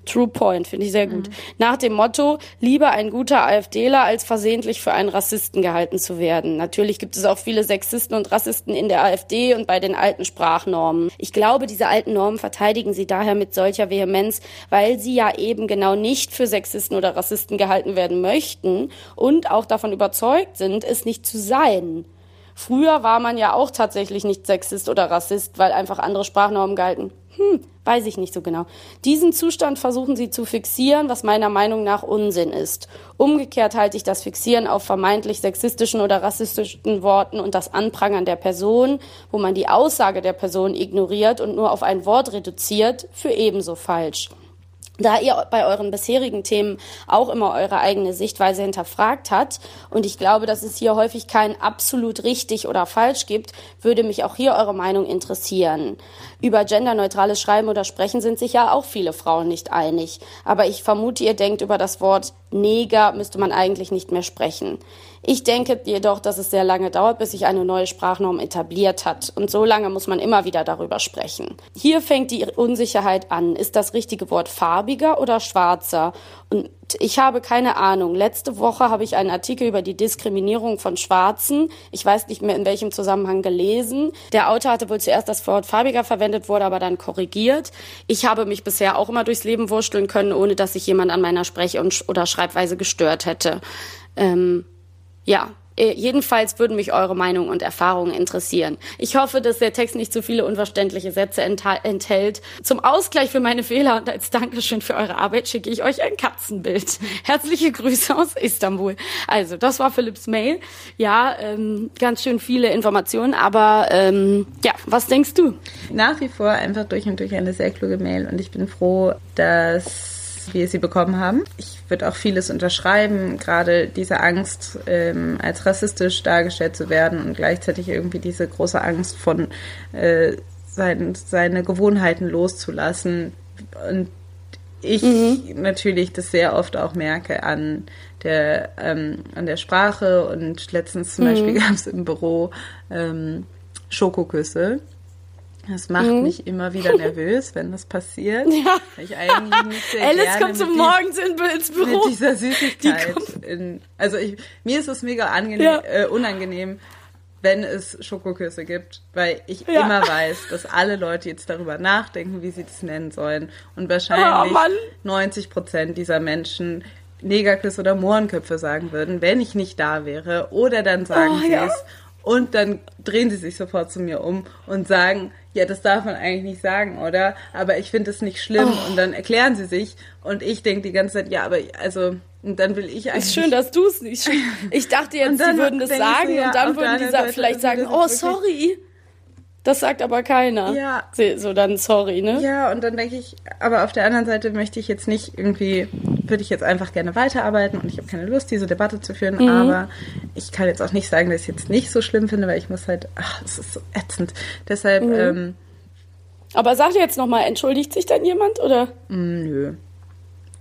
True Point, finde ich sehr gut. Mhm. Nach dem Motto, lieber ein guter AfDler, als versehentlich für einen Rassisten gehalten zu werden. Natürlich gibt es auch viele Sexisten und Rassisten in der AfD und bei den alten Sprachnormen. Ich glaube, diese alten Normen verteidigen sie daher mit solcher Vehemenz, weil sie ja eben genau nicht für Sexisten oder Rassisten gehalten werden möchten und auch davon überzeugt sind, es nicht zu sein. Früher war man ja auch tatsächlich nicht Sexist oder Rassist, weil einfach andere Sprachnormen galten. Hm, weiß ich nicht so genau. Diesen Zustand versuchen sie zu fixieren, was meiner Meinung nach Unsinn ist. Umgekehrt halte ich das Fixieren auf vermeintlich sexistischen oder rassistischen Worten und das Anprangern der Person, wo man die Aussage der Person ignoriert und nur auf ein Wort reduziert, für ebenso falsch. Da ihr bei euren bisherigen Themen auch immer eure eigene Sichtweise hinterfragt hat und ich glaube, dass es hier häufig kein absolut richtig oder falsch gibt, würde mich auch hier eure Meinung interessieren. Über genderneutrales Schreiben oder Sprechen sind sich ja auch viele Frauen nicht einig, aber ich vermute, ihr denkt über das Wort Neger müsste man eigentlich nicht mehr sprechen. Ich denke jedoch, dass es sehr lange dauert, bis sich eine neue Sprachnorm etabliert hat. Und so lange muss man immer wieder darüber sprechen. Hier fängt die Unsicherheit an. Ist das richtige Wort farbiger oder schwarzer? Und ich habe keine Ahnung. Letzte Woche habe ich einen Artikel über die Diskriminierung von Schwarzen, ich weiß nicht mehr in welchem Zusammenhang gelesen. Der Autor hatte wohl zuerst das Wort farbiger verwendet, wurde aber dann korrigiert. Ich habe mich bisher auch immer durchs Leben wursteln können, ohne dass sich jemand an meiner Sprech- oder Schreibweise gestört hätte. Ähm, ja, jedenfalls würden mich eure Meinung und Erfahrungen interessieren. Ich hoffe, dass der Text nicht zu viele unverständliche Sätze enthält. Zum Ausgleich für meine Fehler und als Dankeschön für eure Arbeit schicke ich euch ein Katzenbild. Herzliche Grüße aus Istanbul. Also, das war Philipps Mail. Ja, ähm, ganz schön viele Informationen, aber ähm, ja, was denkst du? Nach wie vor einfach durch und durch eine sehr kluge Mail und ich bin froh, dass wir sie bekommen haben. Ich würde auch vieles unterschreiben, gerade diese Angst, ähm, als rassistisch dargestellt zu werden und gleichzeitig irgendwie diese große Angst von äh, sein, seine Gewohnheiten loszulassen. Und ich mhm. natürlich das sehr oft auch merke an der, ähm, an der Sprache und letztens zum mhm. Beispiel gab es im Büro ähm, Schokoküsse das macht mhm. mich immer wieder nervös, wenn das passiert. Ja. ich eigentlich nicht sehr Alice kommt so morgens die, ins Büro. Mit dieser Süßigkeit. Die in, also ich, mir ist es mega angenehm, ja. äh, unangenehm, wenn es Schokoküsse gibt, weil ich ja. immer weiß, dass alle Leute jetzt darüber nachdenken, wie sie das nennen sollen. Und wahrscheinlich oh, 90 Prozent dieser Menschen Negerküsse oder Mohrenköpfe sagen würden, wenn ich nicht da wäre. Oder dann sagen oh, sie es. Und dann drehen sie sich sofort zu mir um und sagen, ja, das darf man eigentlich nicht sagen, oder? Aber ich finde es nicht schlimm. Oh. Und dann erklären sie sich. Und ich denke die ganze Zeit, ja, aber also, und dann will ich eigentlich. Ist schön, dass du es nicht. Ich dachte jetzt, sie würden das sagen so, ja, und dann würden die vielleicht sagen, oh, sorry. Das sagt aber keiner. Ja. So dann sorry, ne? Ja, und dann denke ich, aber auf der anderen Seite möchte ich jetzt nicht irgendwie, würde ich jetzt einfach gerne weiterarbeiten und ich habe keine Lust, diese Debatte zu führen, mhm. aber ich kann jetzt auch nicht sagen, dass ich es jetzt nicht so schlimm finde, weil ich muss halt, ach, es ist so ätzend. Deshalb, mhm. ähm, aber sag dir jetzt nochmal, entschuldigt sich dann jemand, oder? Mm, nö.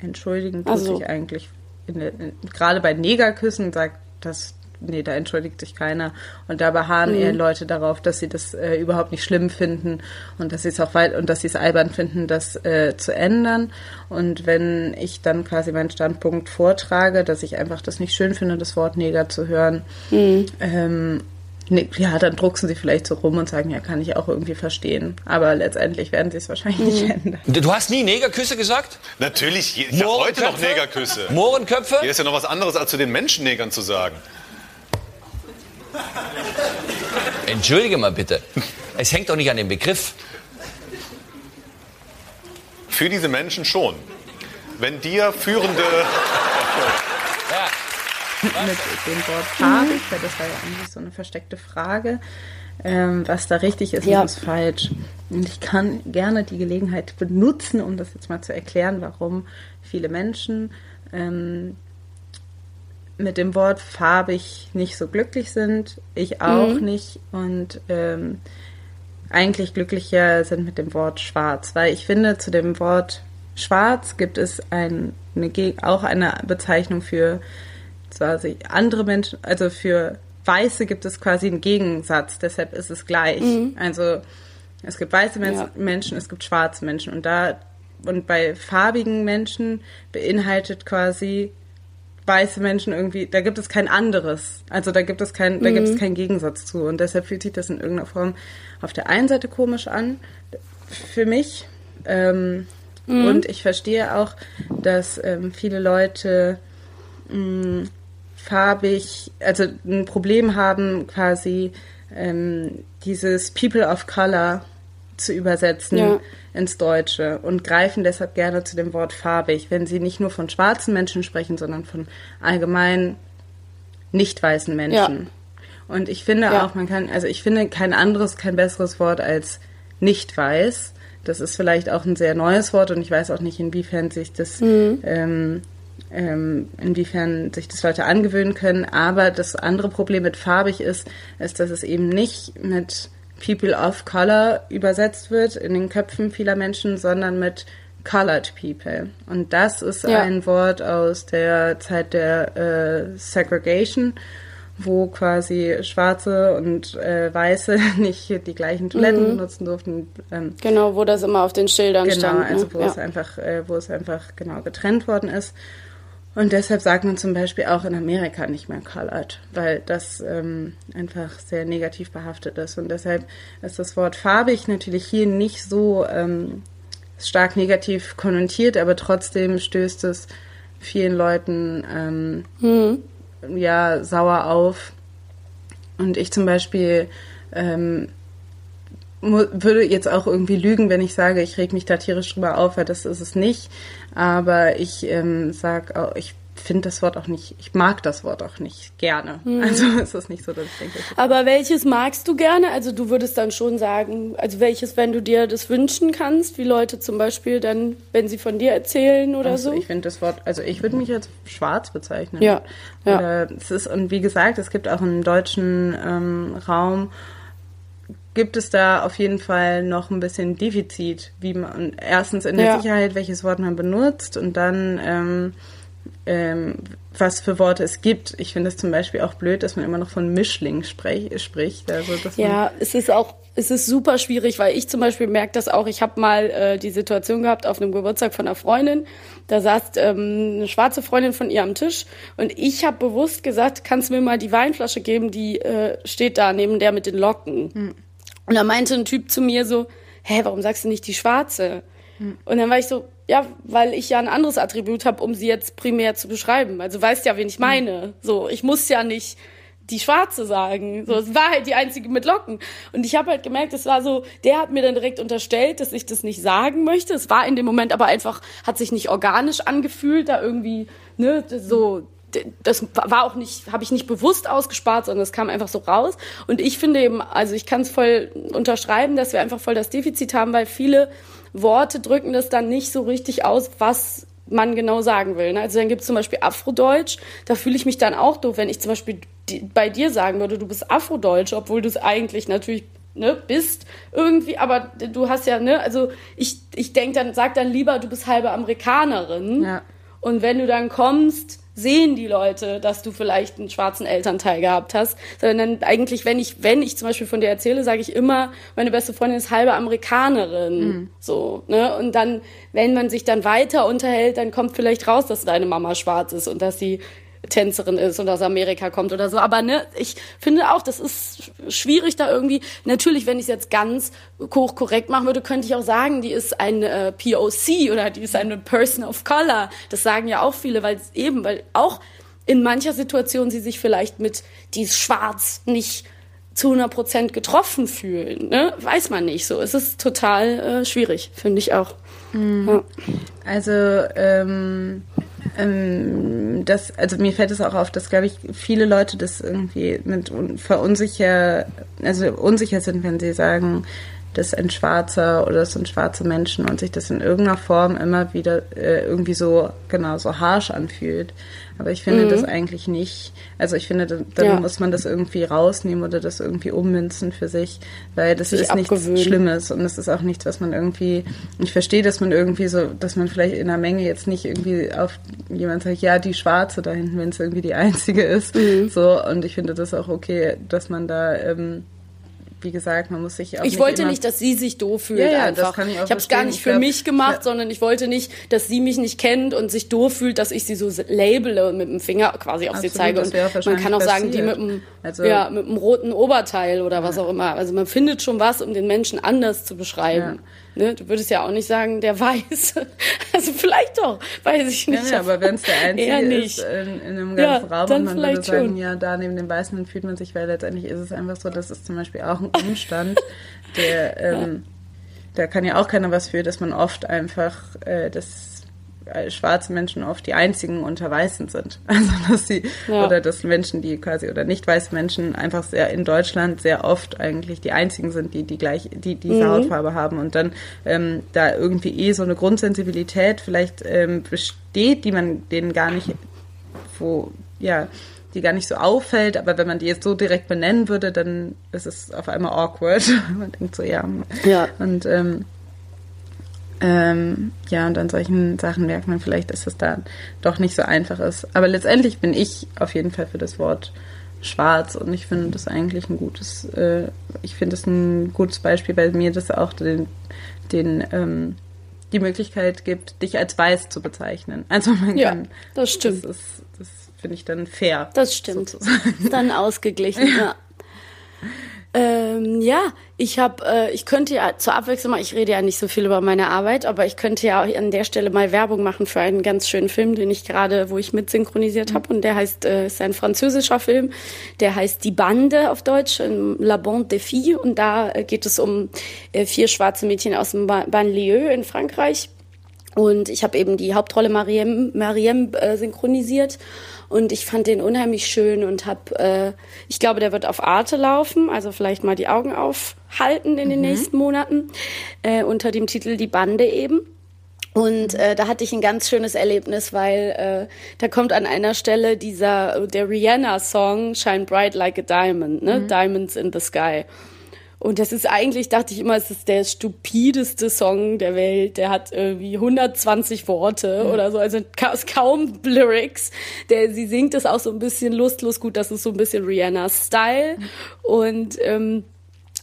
Entschuldigen tut also. sich eigentlich, in in, gerade bei Negerküssen sagt das nee, da entschuldigt sich keiner. Und da beharren mhm. eher Leute darauf, dass sie das äh, überhaupt nicht schlimm finden und dass sie es auch weit und dass sie es albern finden, das äh, zu ändern. Und wenn ich dann quasi meinen Standpunkt vortrage, dass ich einfach das nicht schön finde, das Wort Neger zu hören, mhm. ähm, Nee, ja, dann drucksen sie vielleicht so rum und sagen, ja, kann ich auch irgendwie verstehen. Aber letztendlich werden sie es wahrscheinlich mhm. nicht ändern. Du hast nie Negerküsse gesagt? Natürlich, ich habe heute noch Negerküsse. Mohrenköpfe? Hier ist ja noch was anderes, als zu den Menschennegern zu sagen. Entschuldige mal bitte. Es hängt doch nicht an dem Begriff. Für diese Menschen schon. Wenn dir führende. ja. Mit dem Wort farbig, weil das war ja eigentlich so eine versteckte Frage, ähm, was da richtig ist ja. und was falsch. Und ich kann gerne die Gelegenheit benutzen, um das jetzt mal zu erklären, warum viele Menschen ähm, mit dem Wort farbig nicht so glücklich sind. Ich auch mhm. nicht. Und ähm, eigentlich glücklicher sind mit dem Wort schwarz, weil ich finde, zu dem Wort schwarz gibt es ein, eine, auch eine Bezeichnung für zwar andere Menschen, also für Weiße gibt es quasi einen Gegensatz, deshalb ist es gleich. Mhm. Also es gibt weiße Men ja. Menschen, es gibt schwarze Menschen und da und bei farbigen Menschen beinhaltet quasi weiße Menschen irgendwie, da gibt es kein anderes. Also da gibt es kein, da gibt es mhm. keinen Gegensatz zu. Und deshalb fühlt sich das in irgendeiner Form auf der einen Seite komisch an, für mich. Ähm, mhm. Und ich verstehe auch, dass ähm, viele Leute mh, mm, farbig, also ein Problem haben, quasi ähm, dieses People of Color zu übersetzen ja. ins Deutsche und greifen deshalb gerne zu dem Wort farbig, wenn sie nicht nur von schwarzen Menschen sprechen, sondern von allgemein nicht weißen Menschen. Ja. Und ich finde ja. auch, man kann, also ich finde kein anderes, kein besseres Wort als nicht weiß, das ist vielleicht auch ein sehr neues Wort und ich weiß auch nicht, inwiefern sich das mhm. ähm, ähm, inwiefern sich das Leute angewöhnen können. Aber das andere Problem mit farbig ist, ist, dass es eben nicht mit People of Color übersetzt wird in den Köpfen vieler Menschen, sondern mit Colored People. Und das ist ja. ein Wort aus der Zeit der äh, Segregation, wo quasi Schwarze und äh, Weiße nicht die gleichen Toiletten mhm. benutzen durften. Ähm, genau, wo das immer auf den Schildern genau, stand. Genau, also wo ja. es einfach, äh, wo es einfach genau getrennt worden ist. Und deshalb sagt man zum Beispiel auch in Amerika nicht mehr colored, weil das ähm, einfach sehr negativ behaftet ist. Und deshalb ist das Wort farbig natürlich hier nicht so ähm, stark negativ konnotiert, aber trotzdem stößt es vielen Leuten ähm, mhm. ja sauer auf. Und ich zum Beispiel ähm, würde jetzt auch irgendwie lügen, wenn ich sage, ich reg mich da tierisch drüber auf, weil das ist es nicht. Aber ich ähm, sag auch, ich finde das Wort auch nicht, ich mag das Wort auch nicht gerne. Mhm. Also ist es nicht so, dass ich denke. Ich Aber welches magst du gerne? Also du würdest dann schon sagen, also welches, wenn du dir das wünschen kannst, wie Leute zum Beispiel dann, wenn sie von dir erzählen oder also so? Ich finde das Wort, also ich würde mich als schwarz bezeichnen. Ja. ja. Oder es ist, und wie gesagt, es gibt auch im deutschen ähm, Raum gibt es da auf jeden Fall noch ein bisschen Defizit, wie man erstens in der ja. Sicherheit, welches Wort man benutzt und dann ähm, ähm, was für Worte es gibt. Ich finde es zum Beispiel auch blöd, dass man immer noch von Mischling sprech, spricht. Also, ja, es ist auch es ist super schwierig, weil ich zum Beispiel merke das auch. Ich habe mal äh, die Situation gehabt auf einem Geburtstag von einer Freundin. Da saß ähm, eine schwarze Freundin von ihr am Tisch und ich habe bewusst gesagt, kannst du mir mal die Weinflasche geben, die äh, steht da neben der mit den Locken. Hm. Und da meinte ein Typ zu mir so, hä, warum sagst du nicht die schwarze? Hm. Und dann war ich so, ja, weil ich ja ein anderes Attribut habe, um sie jetzt primär zu beschreiben. Also weißt ja, wen ich meine. So, ich muss ja nicht die Schwarze sagen. So, es war halt die einzige mit Locken. Und ich habe halt gemerkt, es war so, der hat mir dann direkt unterstellt, dass ich das nicht sagen möchte. Es war in dem Moment aber einfach, hat sich nicht organisch angefühlt, da irgendwie, ne, so, das war auch nicht, habe ich nicht bewusst ausgespart, sondern es kam einfach so raus. Und ich finde eben, also ich kann es voll unterschreiben, dass wir einfach voll das Defizit haben, weil viele Worte drücken das dann nicht so richtig aus, was man genau sagen will. Ne? Also dann gibt es zum Beispiel Afrodeutsch, da fühle ich mich dann auch doof, wenn ich zum Beispiel bei dir sagen würde, du bist Afrodeutsch, obwohl du es eigentlich natürlich ne, bist irgendwie, aber du hast ja, ne, also ich, ich denke dann, sag dann lieber, du bist halbe Amerikanerin. Ja. Und wenn du dann kommst, sehen die Leute, dass du vielleicht einen schwarzen Elternteil gehabt hast, sondern eigentlich, wenn ich, wenn ich zum Beispiel von dir erzähle, sage ich immer, meine beste Freundin ist halbe Amerikanerin, mhm. so, ne, und dann, wenn man sich dann weiter unterhält, dann kommt vielleicht raus, dass deine Mama schwarz ist und dass sie Tänzerin ist und aus Amerika kommt oder so. Aber ne, ich finde auch, das ist schwierig da irgendwie. Natürlich, wenn ich es jetzt ganz hochkorrekt machen würde, könnte ich auch sagen, die ist eine äh, POC oder die ist eine Person of Color. Das sagen ja auch viele, weil eben, weil auch in mancher Situation sie sich vielleicht mit die ist schwarz nicht zu 100 Prozent getroffen fühlen. Ne? Weiß man nicht so. Es ist total äh, schwierig, finde ich auch. Mhm. Ja. Also ähm, ähm, das, also mir fällt es auch auf, dass, glaube ich, viele Leute das irgendwie mit verunsicher, also unsicher sind, wenn sie sagen, das ist ein Schwarzer oder das sind schwarze Menschen und sich das in irgendeiner Form immer wieder äh, irgendwie so, genau, so harsh anfühlt. Aber ich finde mhm. das eigentlich nicht. Also ich finde, dann, dann ja. muss man das irgendwie rausnehmen oder das irgendwie ummünzen für sich, weil das sich ist abgewöhnen. nichts Schlimmes und das ist auch nichts, was man irgendwie, ich verstehe, dass man irgendwie so, dass man vielleicht in einer Menge jetzt nicht irgendwie auf jemand sagt, ja, die Schwarze da hinten, wenn es irgendwie die einzige ist. Mhm. So, und ich finde das auch okay, dass man da ähm, wie gesagt, man muss sich auch. Ich nicht wollte nicht, dass sie sich doof fühlt. Ja, ja, einfach. Das kann ich auch ich habe es gar nicht für glaub, mich gemacht, ja. sondern ich wollte nicht, dass sie mich nicht kennt und sich doof fühlt, dass ich sie so labele und mit dem Finger quasi auf Absolut, sie zeige. Und man kann auch sagen, die mit dem, also, ja, mit dem roten Oberteil oder was auch immer. Also man findet schon was, um den Menschen anders zu beschreiben. Ne? Du würdest ja auch nicht sagen, der Weiße. Also vielleicht doch, weiß ich nicht. Ja, ja aber wenn es der Einzige ist in, in einem ganzen ja, Raum und man würde sagen, schon. ja, da neben dem Weißen dann fühlt man sich, weil letztendlich ist es einfach so, das ist zum Beispiel auch ein Umstand, der, ähm, ja. da kann ja auch keiner was für, dass man oft einfach äh, das schwarze Menschen oft die einzigen unter Weißen sind. Also dass sie ja. oder dass Menschen, die quasi oder nicht weiße Menschen einfach sehr in Deutschland sehr oft eigentlich die einzigen sind, die die gleich die diese mhm. Hautfarbe haben und dann ähm, da irgendwie eh so eine Grundsensibilität vielleicht ähm, besteht, die man denen gar nicht wo ja die gar nicht so auffällt, aber wenn man die jetzt so direkt benennen würde, dann ist es auf einmal awkward. man denkt so, ja. Ja. Und ähm, ähm, ja, und an solchen Sachen merkt man vielleicht, dass es da doch nicht so einfach ist. Aber letztendlich bin ich auf jeden Fall für das Wort schwarz und ich finde das eigentlich ein gutes, äh, ich finde es ein gutes Beispiel bei mir, dass auch den, den ähm, die Möglichkeit gibt, dich als weiß zu bezeichnen. Also man ja, kann. Das stimmt. Das, ist, das finde ich dann fair. Das stimmt. Sozusagen. Dann ausgeglichen, ja. Ähm, ja, ich habe, äh, ich könnte ja zur Abwechslung mal, ich rede ja nicht so viel über meine Arbeit, aber ich könnte ja auch an der Stelle mal Werbung machen für einen ganz schönen Film, den ich gerade, wo ich mit synchronisiert habe und der heißt, äh, ist ein französischer Film, der heißt Die Bande auf Deutsch, La Bande des Filles. Und da äh, geht es um äh, vier schwarze Mädchen aus dem Banlieue in Frankreich und ich habe eben die Hauptrolle Mariem, Mariem äh, synchronisiert und ich fand den unheimlich schön und habe, äh, ich glaube, der wird auf Arte laufen, also vielleicht mal die Augen aufhalten in den mhm. nächsten Monaten, äh, unter dem Titel Die Bande eben. Und äh, da hatte ich ein ganz schönes Erlebnis, weil äh, da kommt an einer Stelle dieser der Rihanna-Song Shine Bright Like a Diamond, ne? Mhm. Diamonds in the Sky. Und das ist eigentlich, dachte ich immer, es ist der stupideste Song der Welt. Der hat irgendwie 120 Worte mhm. oder so, also kaum Lyrics. Der, sie singt es auch so ein bisschen lustlos gut, das ist so ein bisschen Rihanna-Style. Mhm. Und ähm,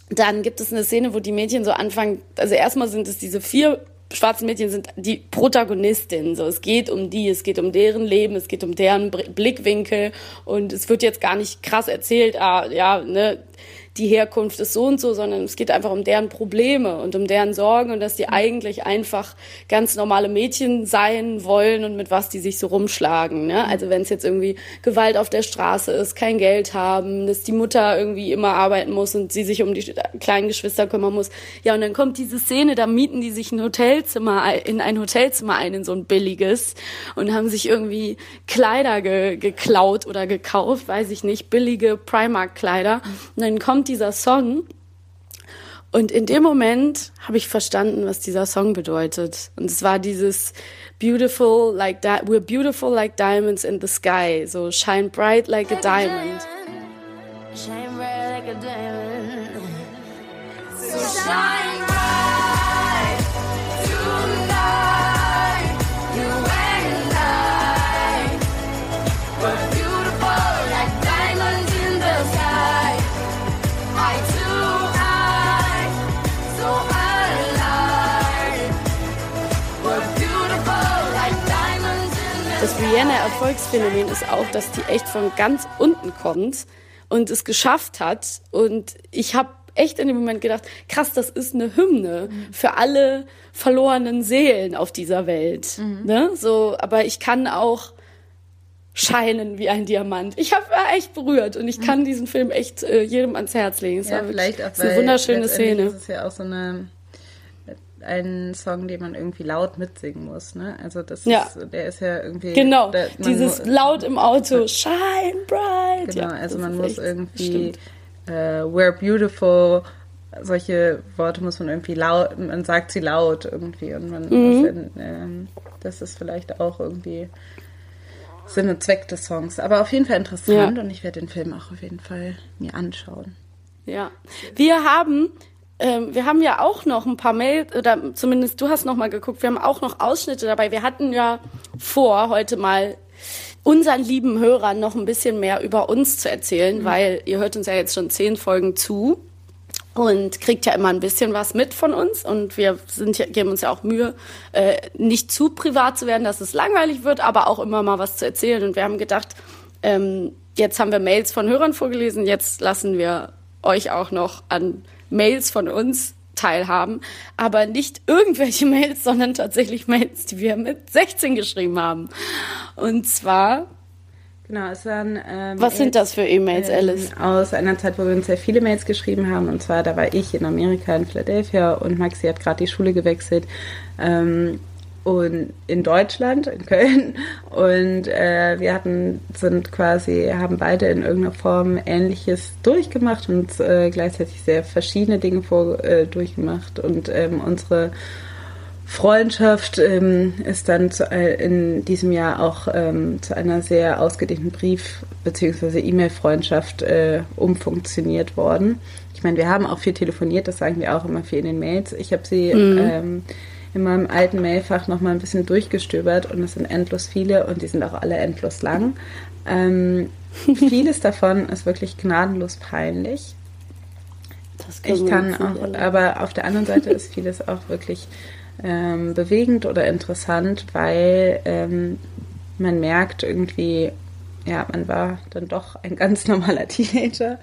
dann gibt es eine Szene, wo die Mädchen so anfangen, also erstmal sind es diese vier schwarzen Mädchen sind die Protagonistinnen. So, es geht um die, es geht um deren Leben, es geht um deren Blickwinkel und es wird jetzt gar nicht krass erzählt, ah, ja, ne, die Herkunft ist so und so, sondern es geht einfach um deren Probleme und um deren Sorgen und dass die eigentlich einfach ganz normale Mädchen sein wollen und mit was die sich so rumschlagen. Ne? Also wenn es jetzt irgendwie Gewalt auf der Straße ist, kein Geld haben, dass die Mutter irgendwie immer arbeiten muss und sie sich um die kleinen Geschwister kümmern muss. Ja, und dann kommt diese Szene, da mieten die sich ein Hotelzimmer, in ein Hotelzimmer ein, in so ein billiges und haben sich irgendwie Kleider ge geklaut oder gekauft, weiß ich nicht, billige Primark-Kleider. Und dann kommt kommt dieser Song und in dem Moment habe ich verstanden, was dieser Song bedeutet. Und es war dieses beautiful like that we're beautiful like diamonds in the sky, so shine bright like a diamond. Shine bright like a diamond. So shine das Rihanna-Erfolgsphänomen ist auch, dass die echt von ganz unten kommt und es geschafft hat. Und ich habe echt in dem Moment gedacht, krass, das ist eine Hymne mhm. für alle verlorenen Seelen auf dieser Welt. Mhm. Ne? So, aber ich kann auch scheinen wie ein Diamant. Ich habe echt berührt und ich kann mhm. diesen Film echt äh, jedem ans Herz legen. Es ja, war vielleicht auch, eine wunderschöne Szene. Das ist ja auch so eine ein Song, den man irgendwie laut mitsingen muss. Ne? Also das ja. ist, der ist ja irgendwie. Genau, der, dieses muss, laut im Auto, shine bright. Genau, ja, also man muss irgendwie uh, We're beautiful. Solche Worte muss man irgendwie laut, man sagt sie laut irgendwie und man mhm. in, ähm, das ist vielleicht auch irgendwie Sinn und Zweck des Songs. Aber auf jeden Fall interessant ja. und ich werde den Film auch auf jeden Fall mir anschauen. Ja, wir haben ähm, wir haben ja auch noch ein paar Mails, oder zumindest du hast noch mal geguckt, wir haben auch noch Ausschnitte dabei. Wir hatten ja vor, heute mal unseren lieben Hörern noch ein bisschen mehr über uns zu erzählen, mhm. weil ihr hört uns ja jetzt schon zehn Folgen zu und kriegt ja immer ein bisschen was mit von uns und wir sind ja, geben uns ja auch Mühe, äh, nicht zu privat zu werden, dass es langweilig wird, aber auch immer mal was zu erzählen. Und wir haben gedacht, ähm, jetzt haben wir Mails von Hörern vorgelesen, jetzt lassen wir euch auch noch an Mails von uns teilhaben, aber nicht irgendwelche Mails, sondern tatsächlich Mails, die wir mit 16 geschrieben haben. Und zwar Genau, es waren. Ähm, Was sind das für E-Mails, ähm, Alice? Aus einer Zeit, wo wir uns sehr viele Mails geschrieben haben. Und zwar, da war ich in Amerika, in Philadelphia und Maxi hat gerade die Schule gewechselt. Ähm, und in Deutschland, in Köln. Und äh, wir hatten, sind quasi, haben beide in irgendeiner Form Ähnliches durchgemacht und äh, gleichzeitig sehr verschiedene Dinge vor, äh, durchgemacht. Und ähm, unsere Freundschaft ähm, ist dann zu, äh, in diesem Jahr auch ähm, zu einer sehr ausgedehnten Brief- bzw. E-Mail-Freundschaft äh, umfunktioniert worden. Ich meine, wir haben auch viel telefoniert, das sagen wir auch immer viel in den Mails. Ich habe sie mhm. ähm, in meinem alten Mailfach noch mal ein bisschen durchgestöbert und es sind endlos viele und die sind auch alle endlos lang. Ähm, vieles davon ist wirklich gnadenlos peinlich. Kann ich kann auch, aber auf der anderen Seite ist vieles auch wirklich ähm, bewegend oder interessant, weil ähm, man merkt irgendwie, ja, man war dann doch ein ganz normaler Teenager,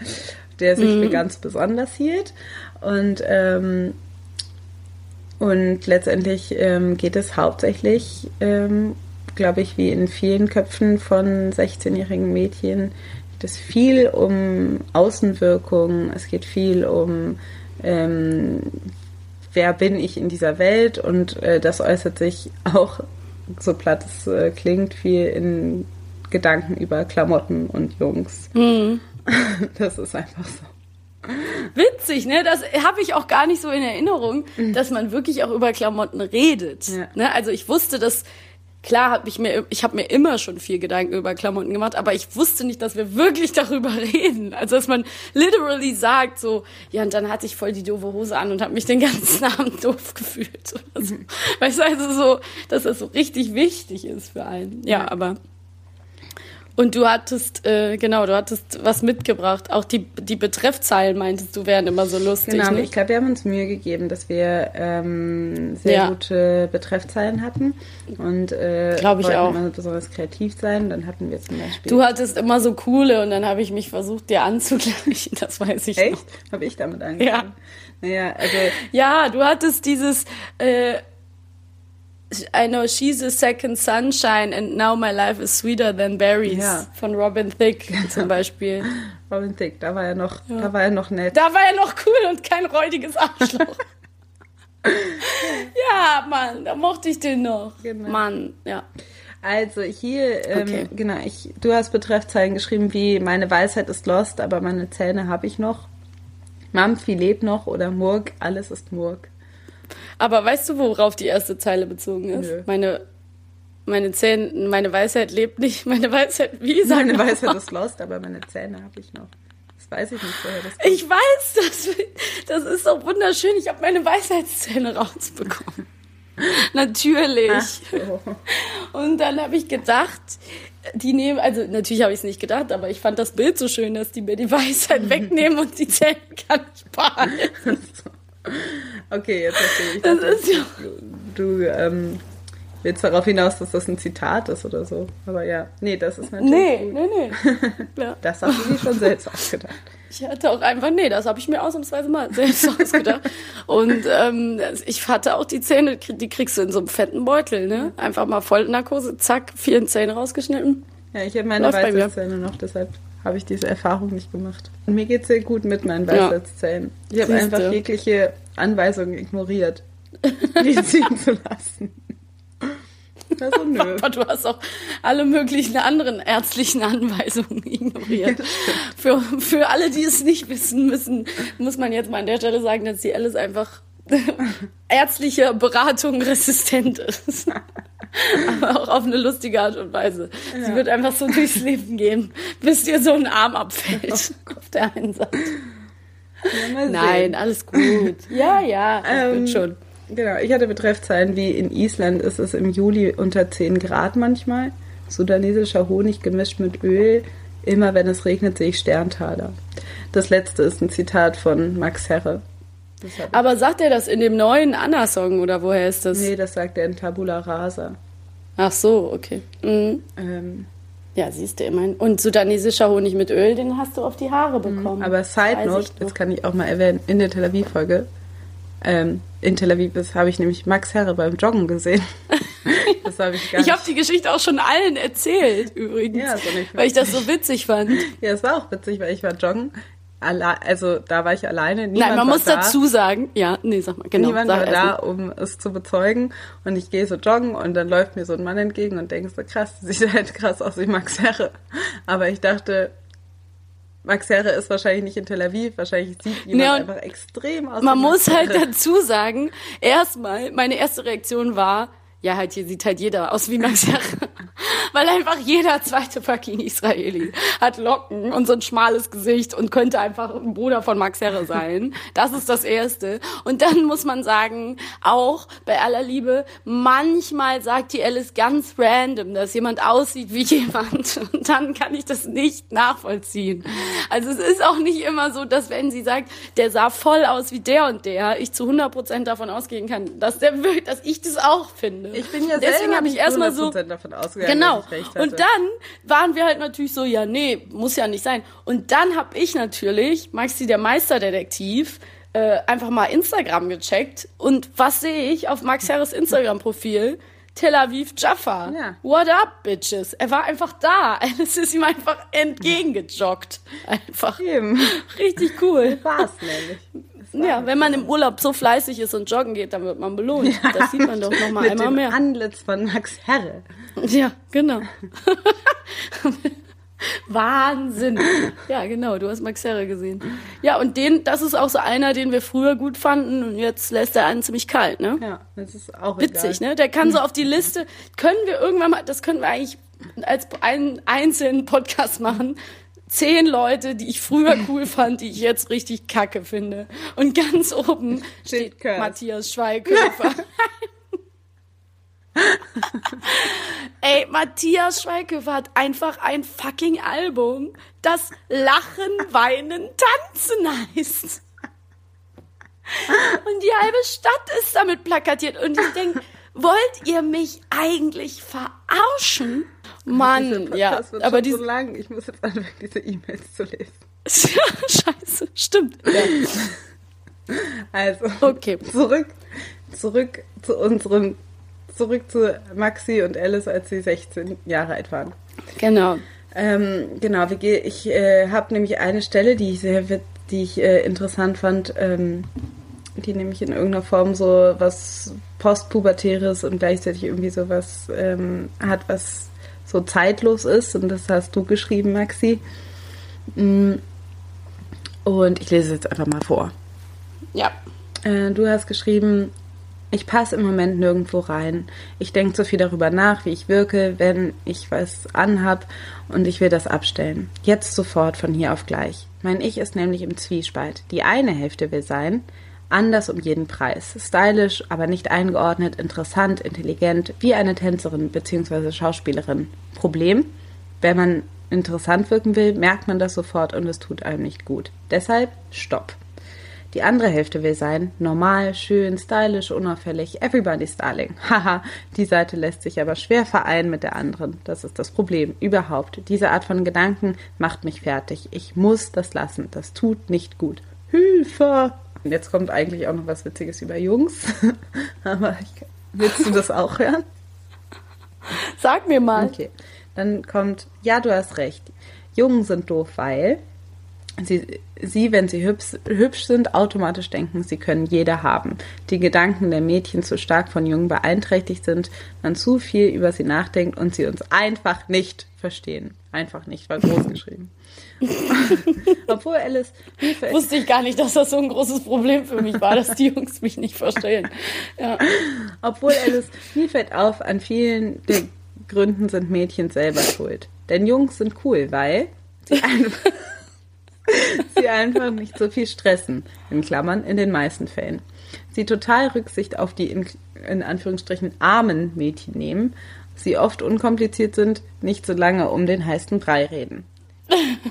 der sich mhm. für ganz besonders hielt. Und ähm, und letztendlich ähm, geht es hauptsächlich, ähm, glaube ich, wie in vielen Köpfen von 16-jährigen Mädchen, geht es viel um Außenwirkung, es geht viel um, ähm, wer bin ich in dieser Welt und äh, das äußert sich auch, so platt es äh, klingt, viel in Gedanken über Klamotten und Jungs. Mhm. Das ist einfach so. Witzig, ne? Das habe ich auch gar nicht so in Erinnerung, mhm. dass man wirklich auch über Klamotten redet. Ja. Ne? Also ich wusste, dass klar habe ich mir ich habe mir immer schon viel Gedanken über Klamotten gemacht, aber ich wusste nicht, dass wir wirklich darüber reden. Also dass man literally sagt so, ja und dann hatte ich voll die doofe Hose an und habe mich den ganzen Abend doof gefühlt oder so. Mhm. Weißt du, also so, dass das so richtig wichtig ist für einen. Ja, aber und du hattest, äh, genau, du hattest was mitgebracht. Auch die, die Betreffzeilen meintest du, wären immer so lustig. Genau, ne? ich glaube, wir haben uns Mühe gegeben, dass wir ähm, sehr ja. gute Betreffzeilen hatten. Und äh, glaube ich auch. immer besonders kreativ sein. Dann hatten wir zum Beispiel. Du hattest immer so coole und dann habe ich mich versucht, dir anzugleichen. Das weiß ich Echt? Habe ich damit angefangen? Ja. Naja, also. Ja, du hattest dieses. Äh, I know she's a second sunshine and now my life is sweeter than berries ja. von Robin Thicke genau. zum Beispiel. Robin Thicke, da war er noch, ja. da war er noch nett. Da war er noch cool und kein räudiges Arschloch. ja, Mann, da mochte ich den noch. Genau. Mann, ja. Also hier, ähm, okay. genau, ich, du hast Betreffzeilen geschrieben wie meine Weisheit ist lost, aber meine Zähne habe ich noch. Mampfi lebt noch oder Murk, alles ist Murk. Aber weißt du, worauf die erste Zeile bezogen ist? Nö. Meine, meine Zähne, meine Weisheit lebt nicht. Meine Weisheit, wie sagt Meine Weisheit ist lost, aber meine Zähne habe ich noch. Das weiß ich nicht, woher das kommt. Ich weiß, das, das ist so wunderschön. Ich habe meine Weisheitszähne rausbekommen. natürlich. So. Und dann habe ich gedacht, die nehmen, also natürlich habe ich es nicht gedacht, aber ich fand das Bild so schön, dass die mir die Weisheit wegnehmen und die Zähne kann ich behalten. Okay, jetzt verstehe ich. Das ist ja. Du, du ähm, willst darauf hinaus, dass das ein Zitat ist oder so. Aber ja, nee, das ist natürlich. Nee, gut. nee, nee. Ja. Das hast du dir schon selbst ausgedacht. Ich hatte auch einfach, nee, das habe ich mir ausnahmsweise mal selbst ausgedacht. Und ähm, ich hatte auch die Zähne, die kriegst du in so einem fetten Beutel, ne? Einfach mal Vollnarkose, zack, vier Zähne rausgeschnitten. Ja, ich habe meine weißen Zähne noch, deshalb habe ich diese Erfahrung nicht gemacht. Und mir geht es sehr gut mit meinen Weisheitszähnen. Ja. Ich habe einfach jegliche Anweisungen ignoriert, die ziehen zu lassen. Also nö. Aber du hast auch alle möglichen anderen ärztlichen Anweisungen ignoriert. Für, für alle, die es nicht wissen müssen, muss man jetzt mal an der Stelle sagen, dass die Alice einfach ärztliche Beratung resistent ist. Aber auch auf eine lustige Art und Weise. Ja. Sie wird einfach so durchs Leben gehen, bis dir so ein Arm abfällt oh. auf der einen Seite. Ja, Nein, alles gut. Ja, ja, das ähm, wird schon. Genau, ich hatte Betreffzeilen wie in Island ist es im Juli unter 10 Grad manchmal. Sudanesischer Honig gemischt mit Öl. Immer wenn es regnet, sehe ich Sterntaler. Das letzte ist ein Zitat von Max Herre. Aber sagt er das in dem neuen Anna-Song oder woher ist das? Nee, das sagt er in Tabula Rasa. Ach so, okay. Mhm. Ähm. Ja, siehst du immerhin. Und sudanesischer Honig mit Öl, den hast du auf die Haare mhm. bekommen. Aber Side Note, das kann ich auch mal erwähnen, in der Tel Aviv-Folge, ähm, in Tel Aviv habe ich nämlich Max Herre beim Joggen gesehen. das habe ich gar Ich habe die Geschichte auch schon allen erzählt, übrigens. Ja, so weil ich das so witzig fand. Ja, es war auch witzig, weil ich war joggen also da war ich alleine. Niemand Nein, man muss da. dazu sagen, ja, nee, sag mal, genau. Niemand war da, um es zu bezeugen. Und ich gehe so joggen und dann läuft mir so ein Mann entgegen und denke so, krass, sieht halt krass aus wie Max Herre. Aber ich dachte, Max Herre ist wahrscheinlich nicht in Tel Aviv, wahrscheinlich sieht jemand ja, einfach extrem aus. Man muss halt dazu sagen, erstmal, meine erste Reaktion war, ja, halt hier sieht halt jeder aus wie Max. Weil einfach jeder zweite fucking Israeli hat Locken und so ein schmales Gesicht und könnte einfach ein Bruder von Max Herre sein. Das ist das Erste. Und dann muss man sagen, auch bei aller Liebe, manchmal sagt die Alice ganz random, dass jemand aussieht wie jemand. Und dann kann ich das nicht nachvollziehen. Also es ist auch nicht immer so, dass wenn sie sagt, der sah voll aus wie der und der, ich zu 100 Prozent davon ausgehen kann, dass der dass ich das auch finde. Ich bin ja Deswegen habe ich erstmal so davon ausgegangen, genau. Und dann waren wir halt natürlich so, ja, nee, muss ja nicht sein. Und dann habe ich natürlich, Maxi der Meisterdetektiv, äh, einfach mal Instagram gecheckt. Und was sehe ich auf Max Harris Instagram-Profil? Tel Aviv Jaffa. Ja. What up, bitches? Er war einfach da. Es ist ihm einfach entgegengejoggt. Einfach. Eben. Richtig cool. War's nämlich. Ja, wenn man im Urlaub so fleißig ist und joggen geht, dann wird man belohnt. Ja, das sieht man doch noch mal einmal mehr. Antlitz von Max Herre. Ja, genau. Wahnsinn. Ja, genau, du hast Max Herre gesehen. Ja, und den, das ist auch so einer, den wir früher gut fanden und jetzt lässt er einen ziemlich kalt, ne? Ja, das ist auch Witzig, egal. ne? Der kann so auf die Liste, können wir irgendwann mal, das können wir eigentlich als einen einzelnen Podcast machen, zehn Leute, die ich früher cool fand, die ich jetzt richtig kacke finde. Und ganz oben steht Curse. Matthias Schweighöfer. Ey, Matthias Schweighöfer hat einfach ein fucking Album, das Lachen, Weinen, Tanzen heißt. Und die halbe Stadt ist damit plakatiert. Und ich denke, wollt ihr mich eigentlich verarschen? Mann, ja, aber die so lang. Ich muss jetzt anfangen, diese E-Mails zu lesen. Scheiße, stimmt. Ja. Also, okay. zurück, zurück zu unseren, zurück zu Maxi und Alice, als sie 16 Jahre alt waren. Genau. Ähm, genau, ich äh, habe nämlich eine Stelle, die ich sehr, die ich äh, interessant fand, ähm, die nämlich in irgendeiner Form so was postpubertäres und gleichzeitig irgendwie so was ähm, hat, was so zeitlos ist. Und das hast du geschrieben, Maxi. Mm. Und ich lese es jetzt einfach mal vor. Ja. Äh, du hast geschrieben, ich passe im Moment nirgendwo rein. Ich denke so viel darüber nach, wie ich wirke, wenn ich was anhab und ich will das abstellen. Jetzt sofort von hier auf gleich. Mein Ich ist nämlich im Zwiespalt. Die eine Hälfte will sein, anders um jeden Preis. Stylisch, aber nicht eingeordnet, interessant, intelligent, wie eine Tänzerin bzw. Schauspielerin. Problem, wenn man interessant wirken will, merkt man das sofort und es tut einem nicht gut. Deshalb Stopp. Die andere Hälfte will sein, normal, schön, stylisch, unauffällig, everybody's darling. Haha, die Seite lässt sich aber schwer vereinen mit der anderen. Das ist das Problem. Überhaupt. Diese Art von Gedanken macht mich fertig. Ich muss das lassen. Das tut nicht gut. Hilfe! Und jetzt kommt eigentlich auch noch was Witziges über Jungs. Aber ich, willst du das auch hören? Sag mir mal. Okay. Dann kommt, ja, du hast recht. Jungen sind doof, weil sie, sie wenn sie hübsch, hübsch sind, automatisch denken, sie können jeder haben. Die Gedanken der Mädchen zu stark von Jungen beeinträchtigt sind, man zu viel über sie nachdenkt und sie uns einfach nicht verstehen. Einfach nicht, war groß geschrieben. Obwohl Alice Hilfe Wusste ich gar nicht, dass das so ein großes Problem für mich war, dass die Jungs mich nicht verstehen. Ja. Obwohl Alice mir fällt auf, an vielen Gründen sind Mädchen selber schuld. Denn Jungs sind cool, weil sie einfach, sie einfach nicht so viel stressen. In Klammern, in den meisten Fällen. Sie total Rücksicht auf die in, in Anführungsstrichen armen Mädchen nehmen. Sie oft unkompliziert sind, nicht so lange um den heißen Brei reden.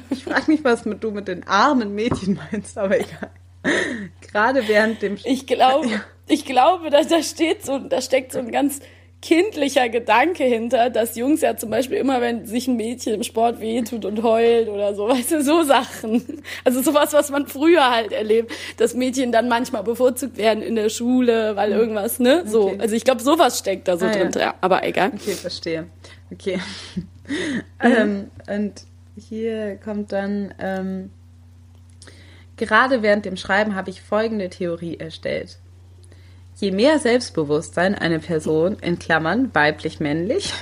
Ich frage mich, was du mit den armen Mädchen meinst, aber egal. Gerade während dem. Ich glaube, ich glaube, dass da steht so, da steckt so ein ganz kindlicher Gedanke hinter, dass Jungs ja zum Beispiel immer, wenn sich ein Mädchen im Sport wehtut und heult oder so, weißt du, so Sachen. Also sowas, was man früher halt erlebt, dass Mädchen dann manchmal bevorzugt werden in der Schule, weil hm. irgendwas, ne? So. Okay. Also ich glaube, sowas steckt da so ah, drin. Ja. ja. aber egal. Okay, verstehe. Okay. Mhm. ähm, und hier kommt dann, ähm, Gerade während dem Schreiben habe ich folgende Theorie erstellt. Je mehr Selbstbewusstsein eine Person, in Klammern weiblich-männlich,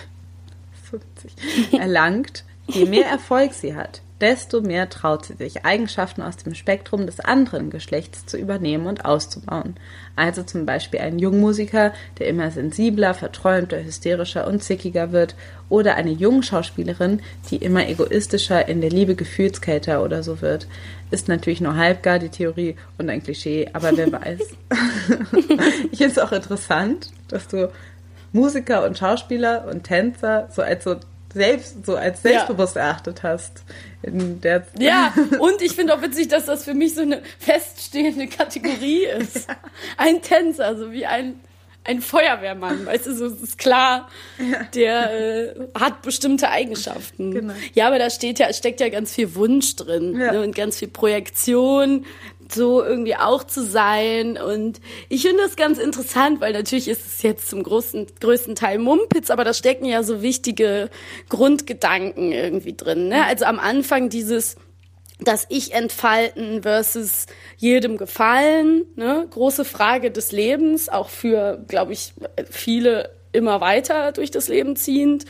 erlangt, je mehr Erfolg sie hat, desto mehr traut sie sich, Eigenschaften aus dem Spektrum des anderen Geschlechts zu übernehmen und auszubauen. Also zum Beispiel ein Jungmusiker, der immer sensibler, verträumter, hysterischer und zickiger wird, oder eine Jungschauspielerin, die immer egoistischer, in der Liebe gefühlskälter oder so wird. Ist natürlich nur halbgar die Theorie und ein Klischee, aber wer weiß. ich finde es auch interessant, dass du Musiker und Schauspieler und Tänzer so als so selbst so als selbstbewusst ja. erachtet hast. Ja, und ich finde auch witzig, dass das für mich so eine feststehende Kategorie ist. Ja. Ein Tänzer, so wie ein ein Feuerwehrmann, weißt du, so ist klar, ja. der äh, hat bestimmte Eigenschaften. Genau. Ja, aber da steht ja, steckt ja ganz viel Wunsch drin ne, und ganz viel Projektion, so irgendwie auch zu sein. Und ich finde das ganz interessant, weil natürlich ist es jetzt zum großen, größten Teil Mumpitz, aber da stecken ja so wichtige Grundgedanken irgendwie drin. Ne? Also am Anfang dieses das Ich entfalten versus jedem gefallen, ne? große Frage des Lebens, auch für, glaube ich, viele immer weiter durch das Leben ziehend.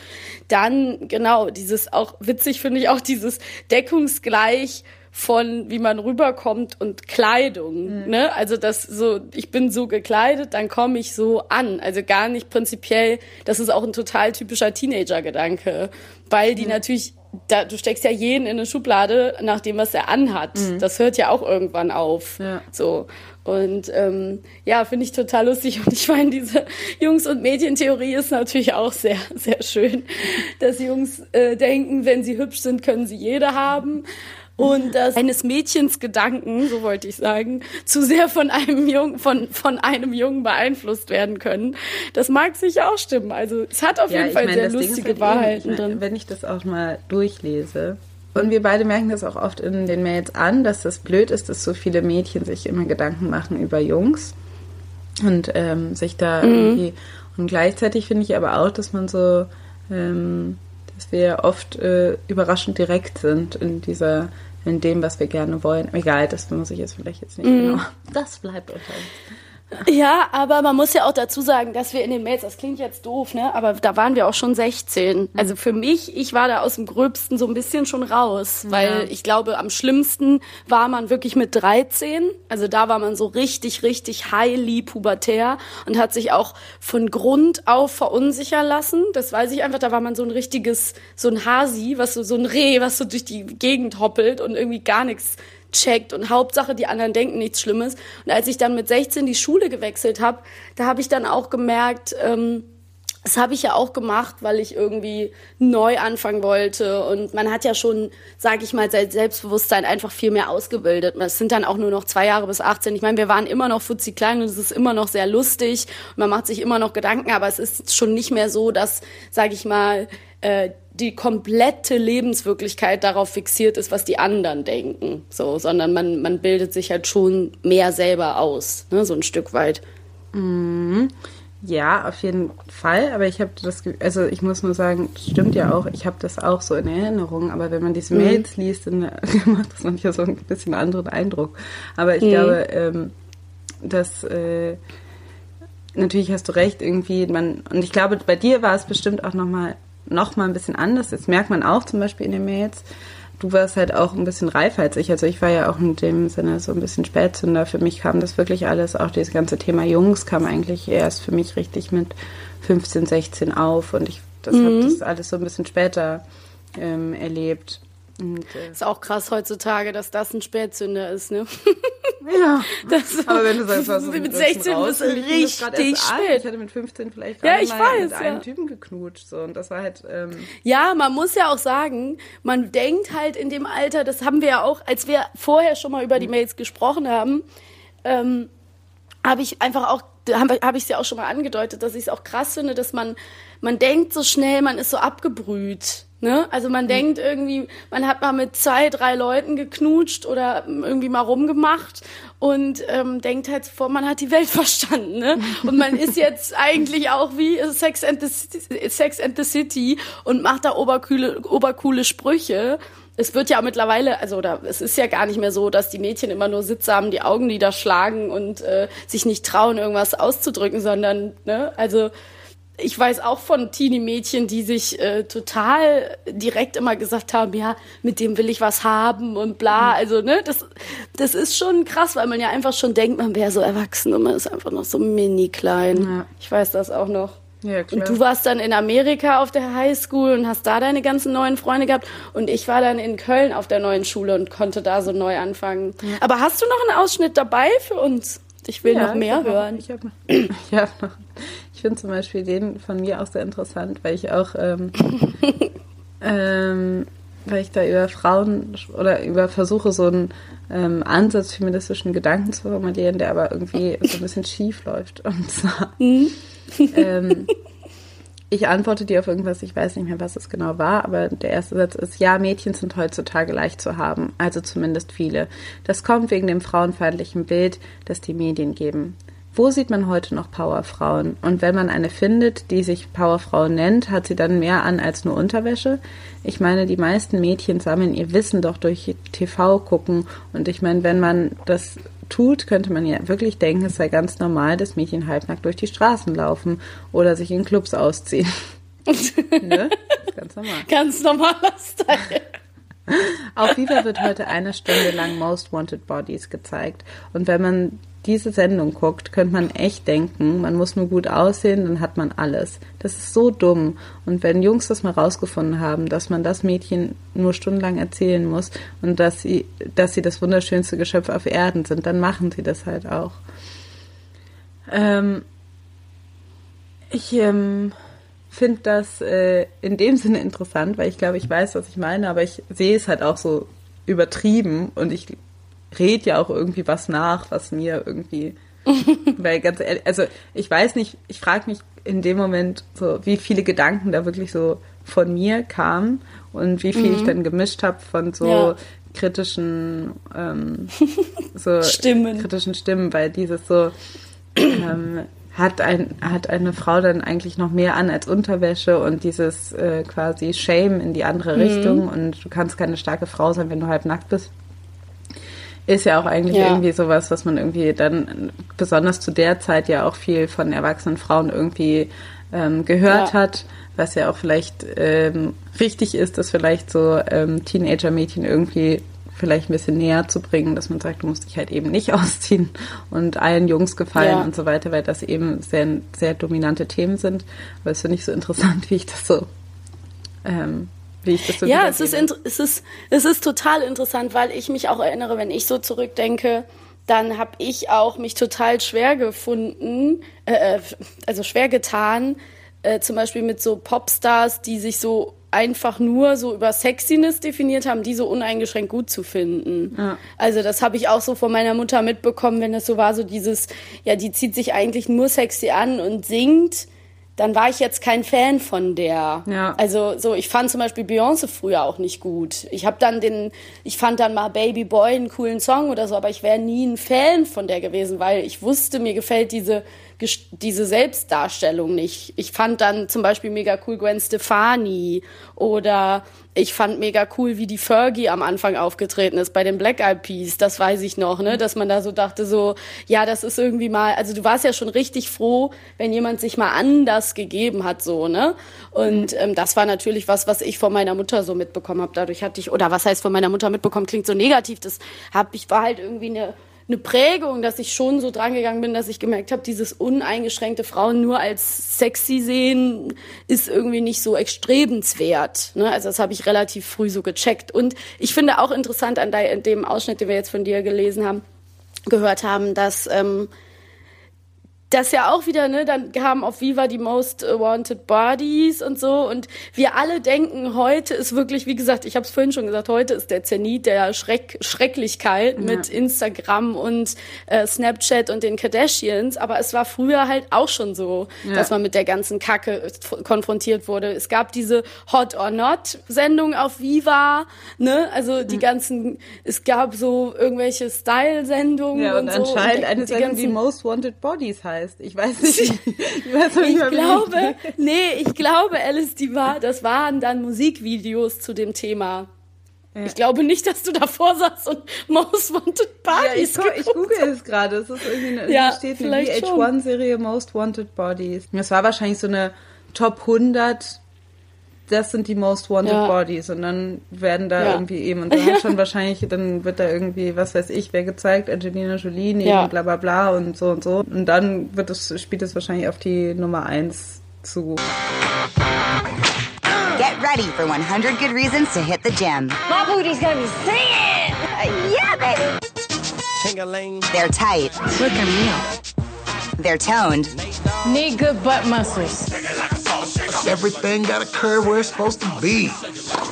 Dann, genau, dieses auch witzig finde ich auch dieses Deckungsgleich von wie man rüberkommt und Kleidung, mhm. ne? Also das so, ich bin so gekleidet, dann komme ich so an. Also gar nicht prinzipiell, das ist auch ein total typischer Teenager-Gedanke, weil die mhm. natürlich da, du steckst ja jeden in eine Schublade nach dem, was er anhat. Mhm. Das hört ja auch irgendwann auf. Ja. So. Und ähm, ja, finde ich total lustig. Und ich meine, diese Jungs- und Mädchentheorie ist natürlich auch sehr, sehr schön, dass Jungs äh, denken, wenn sie hübsch sind, können sie jede haben und dass eines Mädchens Gedanken, so wollte ich sagen, zu sehr von einem Jungen, von, von einem Jungen beeinflusst werden können. Das mag sicher auch stimmen. Also es hat auf ja, jeden Fall meine, sehr lustige halt Wahrheiten drin. Wenn ich das auch mal durchlese. Und wir beide merken das auch oft in den Mails an, dass das blöd ist, dass so viele Mädchen sich immer Gedanken machen über Jungs und ähm, sich da mhm. irgendwie. Und gleichzeitig finde ich aber auch, dass man so, ähm, dass wir oft äh, überraschend direkt sind in dieser in dem, was wir gerne wollen. Egal, das muss ich jetzt vielleicht jetzt nicht mm. genau. Das bleibt unter uns. Ja, aber man muss ja auch dazu sagen, dass wir in den Mails, das klingt jetzt doof, ne? Aber da waren wir auch schon 16. Mhm. Also für mich, ich war da aus dem Gröbsten so ein bisschen schon raus, weil ja. ich glaube, am schlimmsten war man wirklich mit 13. Also da war man so richtig, richtig highly pubertär und hat sich auch von Grund auf verunsichern lassen. Das weiß ich einfach, da war man so ein richtiges, so ein Hasi, was so, so ein Reh, was so durch die Gegend hoppelt und irgendwie gar nichts checkt und Hauptsache die anderen denken nichts Schlimmes. Und als ich dann mit 16 die Schule gewechselt habe, da habe ich dann auch gemerkt, ähm, das habe ich ja auch gemacht, weil ich irgendwie neu anfangen wollte. Und man hat ja schon, sage ich mal, sein Selbstbewusstsein einfach viel mehr ausgebildet. Es sind dann auch nur noch zwei Jahre bis 18. Ich meine, wir waren immer noch futzi klein und es ist immer noch sehr lustig. Man macht sich immer noch Gedanken, aber es ist schon nicht mehr so, dass, sage ich mal, äh, die komplette Lebenswirklichkeit darauf fixiert ist, was die anderen denken, so, sondern man, man bildet sich halt schon mehr selber aus, ne, so ein Stück weit. Mhm. Ja, auf jeden Fall, aber ich habe das, also ich muss nur sagen, stimmt ja auch, ich habe das auch so in Erinnerung, aber wenn man diese mhm. Mails liest, dann macht das manchmal so ein bisschen anderen Eindruck. Aber ich mhm. glaube, ähm, dass äh, natürlich hast du recht, irgendwie, man, und ich glaube, bei dir war es bestimmt auch nochmal noch mal ein bisschen anders. Das merkt man auch zum Beispiel in den Mails. Du warst halt auch ein bisschen reifer als ich. Also ich war ja auch in dem Sinne so ein bisschen Spätzünder. Für mich kam das wirklich alles, auch dieses ganze Thema Jungs kam eigentlich erst für mich richtig mit 15, 16 auf. Und ich das mhm. habe das alles so ein bisschen später ähm, erlebt. Und, äh, ist auch krass heutzutage, dass das ein Spätzünder ist, ne? Ja. Das, aber wenn du sagst, was mit 16 bist du richtig spät. Ich hatte mit 15 vielleicht ja, ich mal weiß, mit ja. einem Typen geknutscht so und das war halt ähm Ja, man muss ja auch sagen, man denkt halt in dem Alter, das haben wir ja auch, als wir vorher schon mal über die mhm. Mails gesprochen haben, ähm, habe ich einfach auch habe hab ich es ja auch schon mal angedeutet, dass ich es auch krass finde, dass man man denkt so schnell, man ist so abgebrüht Ne? Also man mhm. denkt irgendwie, man hat mal mit zwei, drei Leuten geknutscht oder irgendwie mal rumgemacht und ähm, denkt halt vor, man hat die Welt verstanden. Ne? Und man ist jetzt eigentlich auch wie Sex and the, Sex and the City und macht da obercoole, obercoole Sprüche. Es wird ja mittlerweile, also oder es ist ja gar nicht mehr so, dass die Mädchen immer nur sittsam die Augenlider schlagen und äh, sich nicht trauen, irgendwas auszudrücken, sondern, ne, also ich weiß auch von Teenie-Mädchen, die sich äh, total direkt immer gesagt haben, ja, mit dem will ich was haben und bla. Mhm. Also, ne, das, das ist schon krass, weil man ja einfach schon denkt, man wäre so erwachsen und man ist einfach noch so mini klein. Ja. Ich weiß das auch noch. Ja, klar. Und du warst dann in Amerika auf der Highschool und hast da deine ganzen neuen Freunde gehabt. Und ich war dann in Köln auf der neuen Schule und konnte da so neu anfangen. Ja. Aber hast du noch einen Ausschnitt dabei für uns? Ich will ja, noch mehr ich hören. Noch, ich, hab noch, ich, hab noch, ich finde zum Beispiel den von mir auch sehr interessant, weil ich auch, ähm, ähm, weil ich da über Frauen oder über versuche, so einen ähm, Ansatz feministischen Gedanken zu formulieren, der aber irgendwie so ein bisschen schief läuft. Und zwar, mhm. Ähm, ich antworte dir auf irgendwas, ich weiß nicht mehr, was es genau war, aber der erste Satz ist, ja, Mädchen sind heutzutage leicht zu haben, also zumindest viele. Das kommt wegen dem frauenfeindlichen Bild, das die Medien geben. Wo sieht man heute noch Powerfrauen? Und wenn man eine findet, die sich Powerfrau nennt, hat sie dann mehr an als nur Unterwäsche? Ich meine, die meisten Mädchen sammeln ihr Wissen doch durch TV gucken. Und ich meine, wenn man das tut, könnte man ja wirklich denken, es sei ganz normal, dass Mädchen halbnackt durch die Straßen laufen oder sich in Clubs ausziehen. ne? Ganz normal. Ganz normaler Style. Auf Viva wird heute eine Stunde lang Most Wanted Bodies gezeigt. Und wenn man diese Sendung guckt, könnte man echt denken, man muss nur gut aussehen, dann hat man alles. Das ist so dumm. Und wenn Jungs das mal rausgefunden haben, dass man das Mädchen nur stundenlang erzählen muss und dass sie, dass sie das wunderschönste Geschöpf auf Erden sind, dann machen sie das halt auch. Ähm, ich ähm, finde das äh, in dem Sinne interessant, weil ich glaube, ich weiß, was ich meine, aber ich sehe es halt auch so übertrieben und ich red ja auch irgendwie was nach, was mir irgendwie, weil ganz ehrlich, also ich weiß nicht, ich frage mich in dem Moment so, wie viele Gedanken da wirklich so von mir kamen und wie viel mhm. ich dann gemischt habe von so ja. kritischen ähm, so Stimmen. kritischen Stimmen, weil dieses so ähm, hat ein hat eine Frau dann eigentlich noch mehr an als Unterwäsche und dieses äh, quasi Shame in die andere mhm. Richtung und du kannst keine starke Frau sein, wenn du halb nackt bist ist ja auch eigentlich ja. irgendwie sowas, was man irgendwie dann besonders zu der Zeit ja auch viel von erwachsenen Frauen irgendwie ähm, gehört ja. hat, was ja auch vielleicht ähm, richtig ist, das vielleicht so ähm, Teenager-Mädchen irgendwie vielleicht ein bisschen näher zu bringen, dass man sagt, du musst dich halt eben nicht ausziehen und allen Jungs gefallen ja. und so weiter, weil das eben sehr, sehr dominante Themen sind. Aber es finde ich so interessant, wie ich das so ähm, wie ich das so Ja, es ist, es, ist, es ist total interessant, weil ich mich auch erinnere, wenn ich so zurückdenke, dann habe ich auch mich total schwer gefunden, äh, äh, also schwer getan, äh, zum Beispiel mit so Popstars, die sich so einfach nur so über Sexiness definiert haben, die so uneingeschränkt gut zu finden. Ja. Also das habe ich auch so von meiner Mutter mitbekommen, wenn es so war, so dieses, ja, die zieht sich eigentlich nur sexy an und singt dann war ich jetzt kein Fan von der. Ja. Also so, ich fand zum Beispiel Beyoncé früher auch nicht gut. Ich habe dann den, ich fand dann mal Baby Boy einen coolen Song oder so, aber ich wäre nie ein Fan von der gewesen, weil ich wusste, mir gefällt diese diese Selbstdarstellung nicht. Ich fand dann zum Beispiel mega cool Gwen Stefani oder ich fand mega cool, wie die Fergie am Anfang aufgetreten ist bei den Black Eyed Peas. Das weiß ich noch, ne, dass man da so dachte so, ja, das ist irgendwie mal, also du warst ja schon richtig froh, wenn jemand sich mal anders gegeben hat, so, ne? Und ähm, das war natürlich was, was ich von meiner Mutter so mitbekommen habe. Dadurch hatte ich, oder was heißt von meiner Mutter mitbekommen, klingt so negativ. Das hab ich war halt irgendwie eine eine Prägung, dass ich schon so drangegangen bin, dass ich gemerkt habe, dieses uneingeschränkte Frauen nur als sexy sehen ist irgendwie nicht so extrebenswert. Ne? Also das habe ich relativ früh so gecheckt. Und ich finde auch interessant an dem Ausschnitt, den wir jetzt von dir gelesen haben, gehört haben, dass ähm, das ja auch wieder, ne, dann kamen auf Viva die Most Wanted Bodies und so und wir alle denken, heute ist wirklich, wie gesagt, ich habe es vorhin schon gesagt, heute ist der Zenit der Schreck Schrecklichkeit ja. mit Instagram und äh, Snapchat und den Kardashians, aber es war früher halt auch schon so, ja. dass man mit der ganzen Kacke konfrontiert wurde. Es gab diese Hot or Not Sendung auf Viva, ne, also die mhm. ganzen, es gab so irgendwelche Style-Sendungen ja, und, und so. anscheinend eine Sendung, die Most Wanted Bodies heißt heißt. Ich weiß nicht. ich weiß nicht ich glaube, nee, ich glaube, Alice, die war, das waren dann Musikvideos zu dem Thema. Ja. Ich glaube nicht, dass du davor saßt und Most Wanted Bodies. Ja, ich, ich google es gerade. Es ist irgendwie eine, ja, steht eine VH1-Serie Most Wanted Bodies. Das war wahrscheinlich so eine Top 100 das sind die Most Wanted ja. Bodies und dann werden da ja. irgendwie eben und dann schon wahrscheinlich, dann wird da irgendwie, was weiß ich, wer gezeigt, Angelina Jolie neben ja. bla bla bla und so und so und dann wird es, spielt es wahrscheinlich auf die Nummer 1 zu. Get ready for 100 good reasons to hit the gym. My booty's gonna be singing! Uh, yeah, baby! They're tight. Look at me. They're toned. Need good butt muscles. Everything got a curve where it's supposed to be.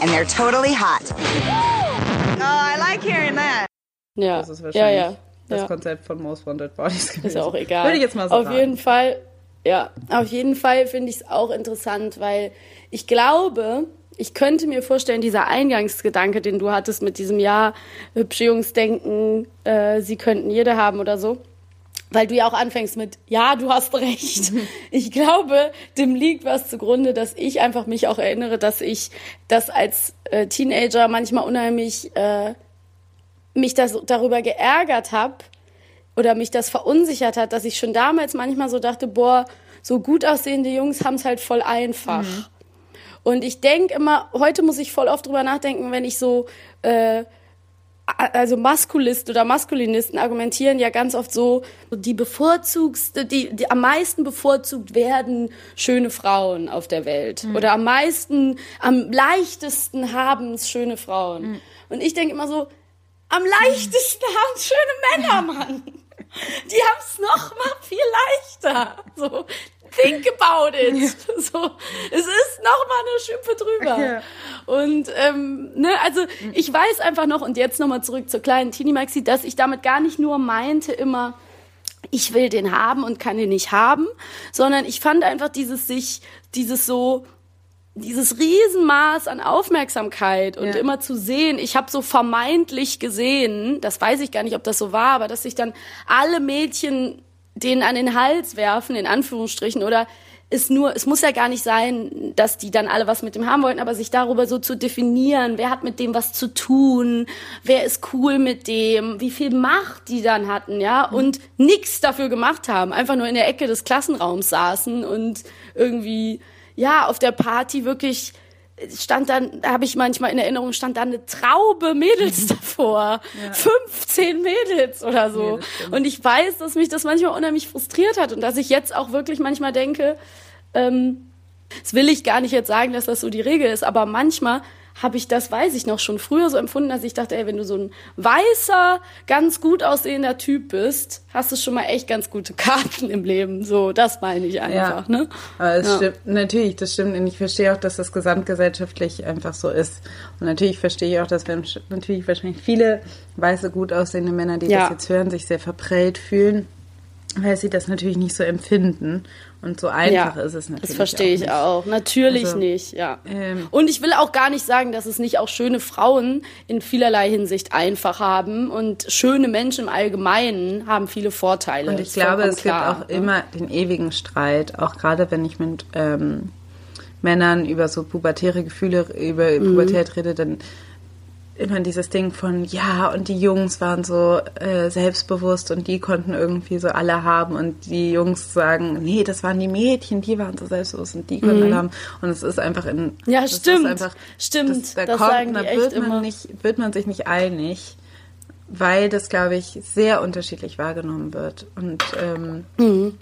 And they're totally hot. Oh, I like hearing that. Ja, das ist wahrscheinlich ja, ja. das ja. Konzept von Most Wanted Bodies gewesen. Ist ja auch egal. Würde ich jetzt mal so Auf sagen. jeden Fall, ja, auf jeden Fall finde ich es auch interessant, weil ich glaube, ich könnte mir vorstellen, dieser Eingangsgedanke, den du hattest mit diesem Ja, Beziehungsdenken, äh, sie könnten jede haben oder so, weil du ja auch anfängst mit, ja, du hast recht. Ich glaube, dem liegt was zugrunde, dass ich einfach mich auch erinnere, dass ich das als äh, Teenager manchmal unheimlich äh, mich das darüber geärgert habe oder mich das verunsichert hat, dass ich schon damals manchmal so dachte, boah, so gut aussehende Jungs haben es halt voll einfach. Mhm. Und ich denke immer, heute muss ich voll oft drüber nachdenken, wenn ich so äh, also Maskulisten oder Maskulinisten argumentieren ja ganz oft so, die bevorzugste, die, die am meisten bevorzugt werden schöne Frauen auf der Welt mhm. oder am meisten, am leichtesten haben es schöne Frauen. Mhm. Und ich denke immer so, am leichtesten haben es schöne Männer, Mann. Die haben es noch mal viel leichter. So, think about it. Ja. So, es ist noch mal eine Schippe drüber. Ja. Und ähm, ne, also ich weiß einfach noch und jetzt noch mal zurück zur kleinen Teenie Maxi, dass ich damit gar nicht nur meinte immer ich will den haben und kann den nicht haben, sondern ich fand einfach dieses sich dieses so dieses Riesenmaß an Aufmerksamkeit und ja. immer zu sehen, ich habe so vermeintlich gesehen, das weiß ich gar nicht, ob das so war, aber dass sich dann alle Mädchen den an den Hals werfen, in Anführungsstrichen, oder ist nur, es muss ja gar nicht sein, dass die dann alle was mit dem haben wollten, aber sich darüber so zu definieren, wer hat mit dem was zu tun, wer ist cool mit dem, wie viel Macht die dann hatten, ja, mhm. und nichts dafür gemacht haben, einfach nur in der Ecke des Klassenraums saßen und irgendwie, ja, auf der Party wirklich stand dann, da habe ich manchmal in Erinnerung, stand da eine Traube Mädels davor. Ja. 15 Mädels oder so. Ja, und ich weiß, dass mich das manchmal unheimlich frustriert hat und dass ich jetzt auch wirklich manchmal denke, ähm, das will ich gar nicht jetzt sagen, dass das so die Regel ist, aber manchmal habe ich das, weiß ich noch, schon früher so empfunden, dass ich dachte, ey, wenn du so ein weißer, ganz gut aussehender Typ bist, hast du schon mal echt ganz gute Karten im Leben. So, das meine ich einfach, ja. ne? Aber es ja. stimmt, natürlich, das stimmt. Und ich verstehe auch, dass das gesamtgesellschaftlich einfach so ist. Und natürlich verstehe ich auch, dass wir natürlich wahrscheinlich viele weiße, gut aussehende Männer, die ja. das jetzt hören, sich sehr verprellt fühlen weil sie das natürlich nicht so empfinden. Und so einfach ja, ist es natürlich. Das verstehe ich auch. Natürlich also, nicht, ja. Ähm, und ich will auch gar nicht sagen, dass es nicht auch schöne Frauen in vielerlei Hinsicht einfach haben. Und schöne Menschen im Allgemeinen haben viele Vorteile. Und ich glaube, es klar, gibt auch ja. immer den ewigen Streit, auch gerade wenn ich mit ähm, Männern über so pubertäre Gefühle, über mhm. Pubertät rede, dann immer dieses Ding von, ja, und die Jungs waren so äh, selbstbewusst und die konnten irgendwie so alle haben und die Jungs sagen, nee, das waren die Mädchen, die waren so selbstbewusst und die konnten mhm. alle haben. Und es ist einfach in. Ja, stimmt. Einfach, stimmt. Das, da das kommt, sagen da wird man immer. nicht, wird man sich nicht einig, weil das, glaube ich, sehr unterschiedlich wahrgenommen wird. Und ähm, mhm.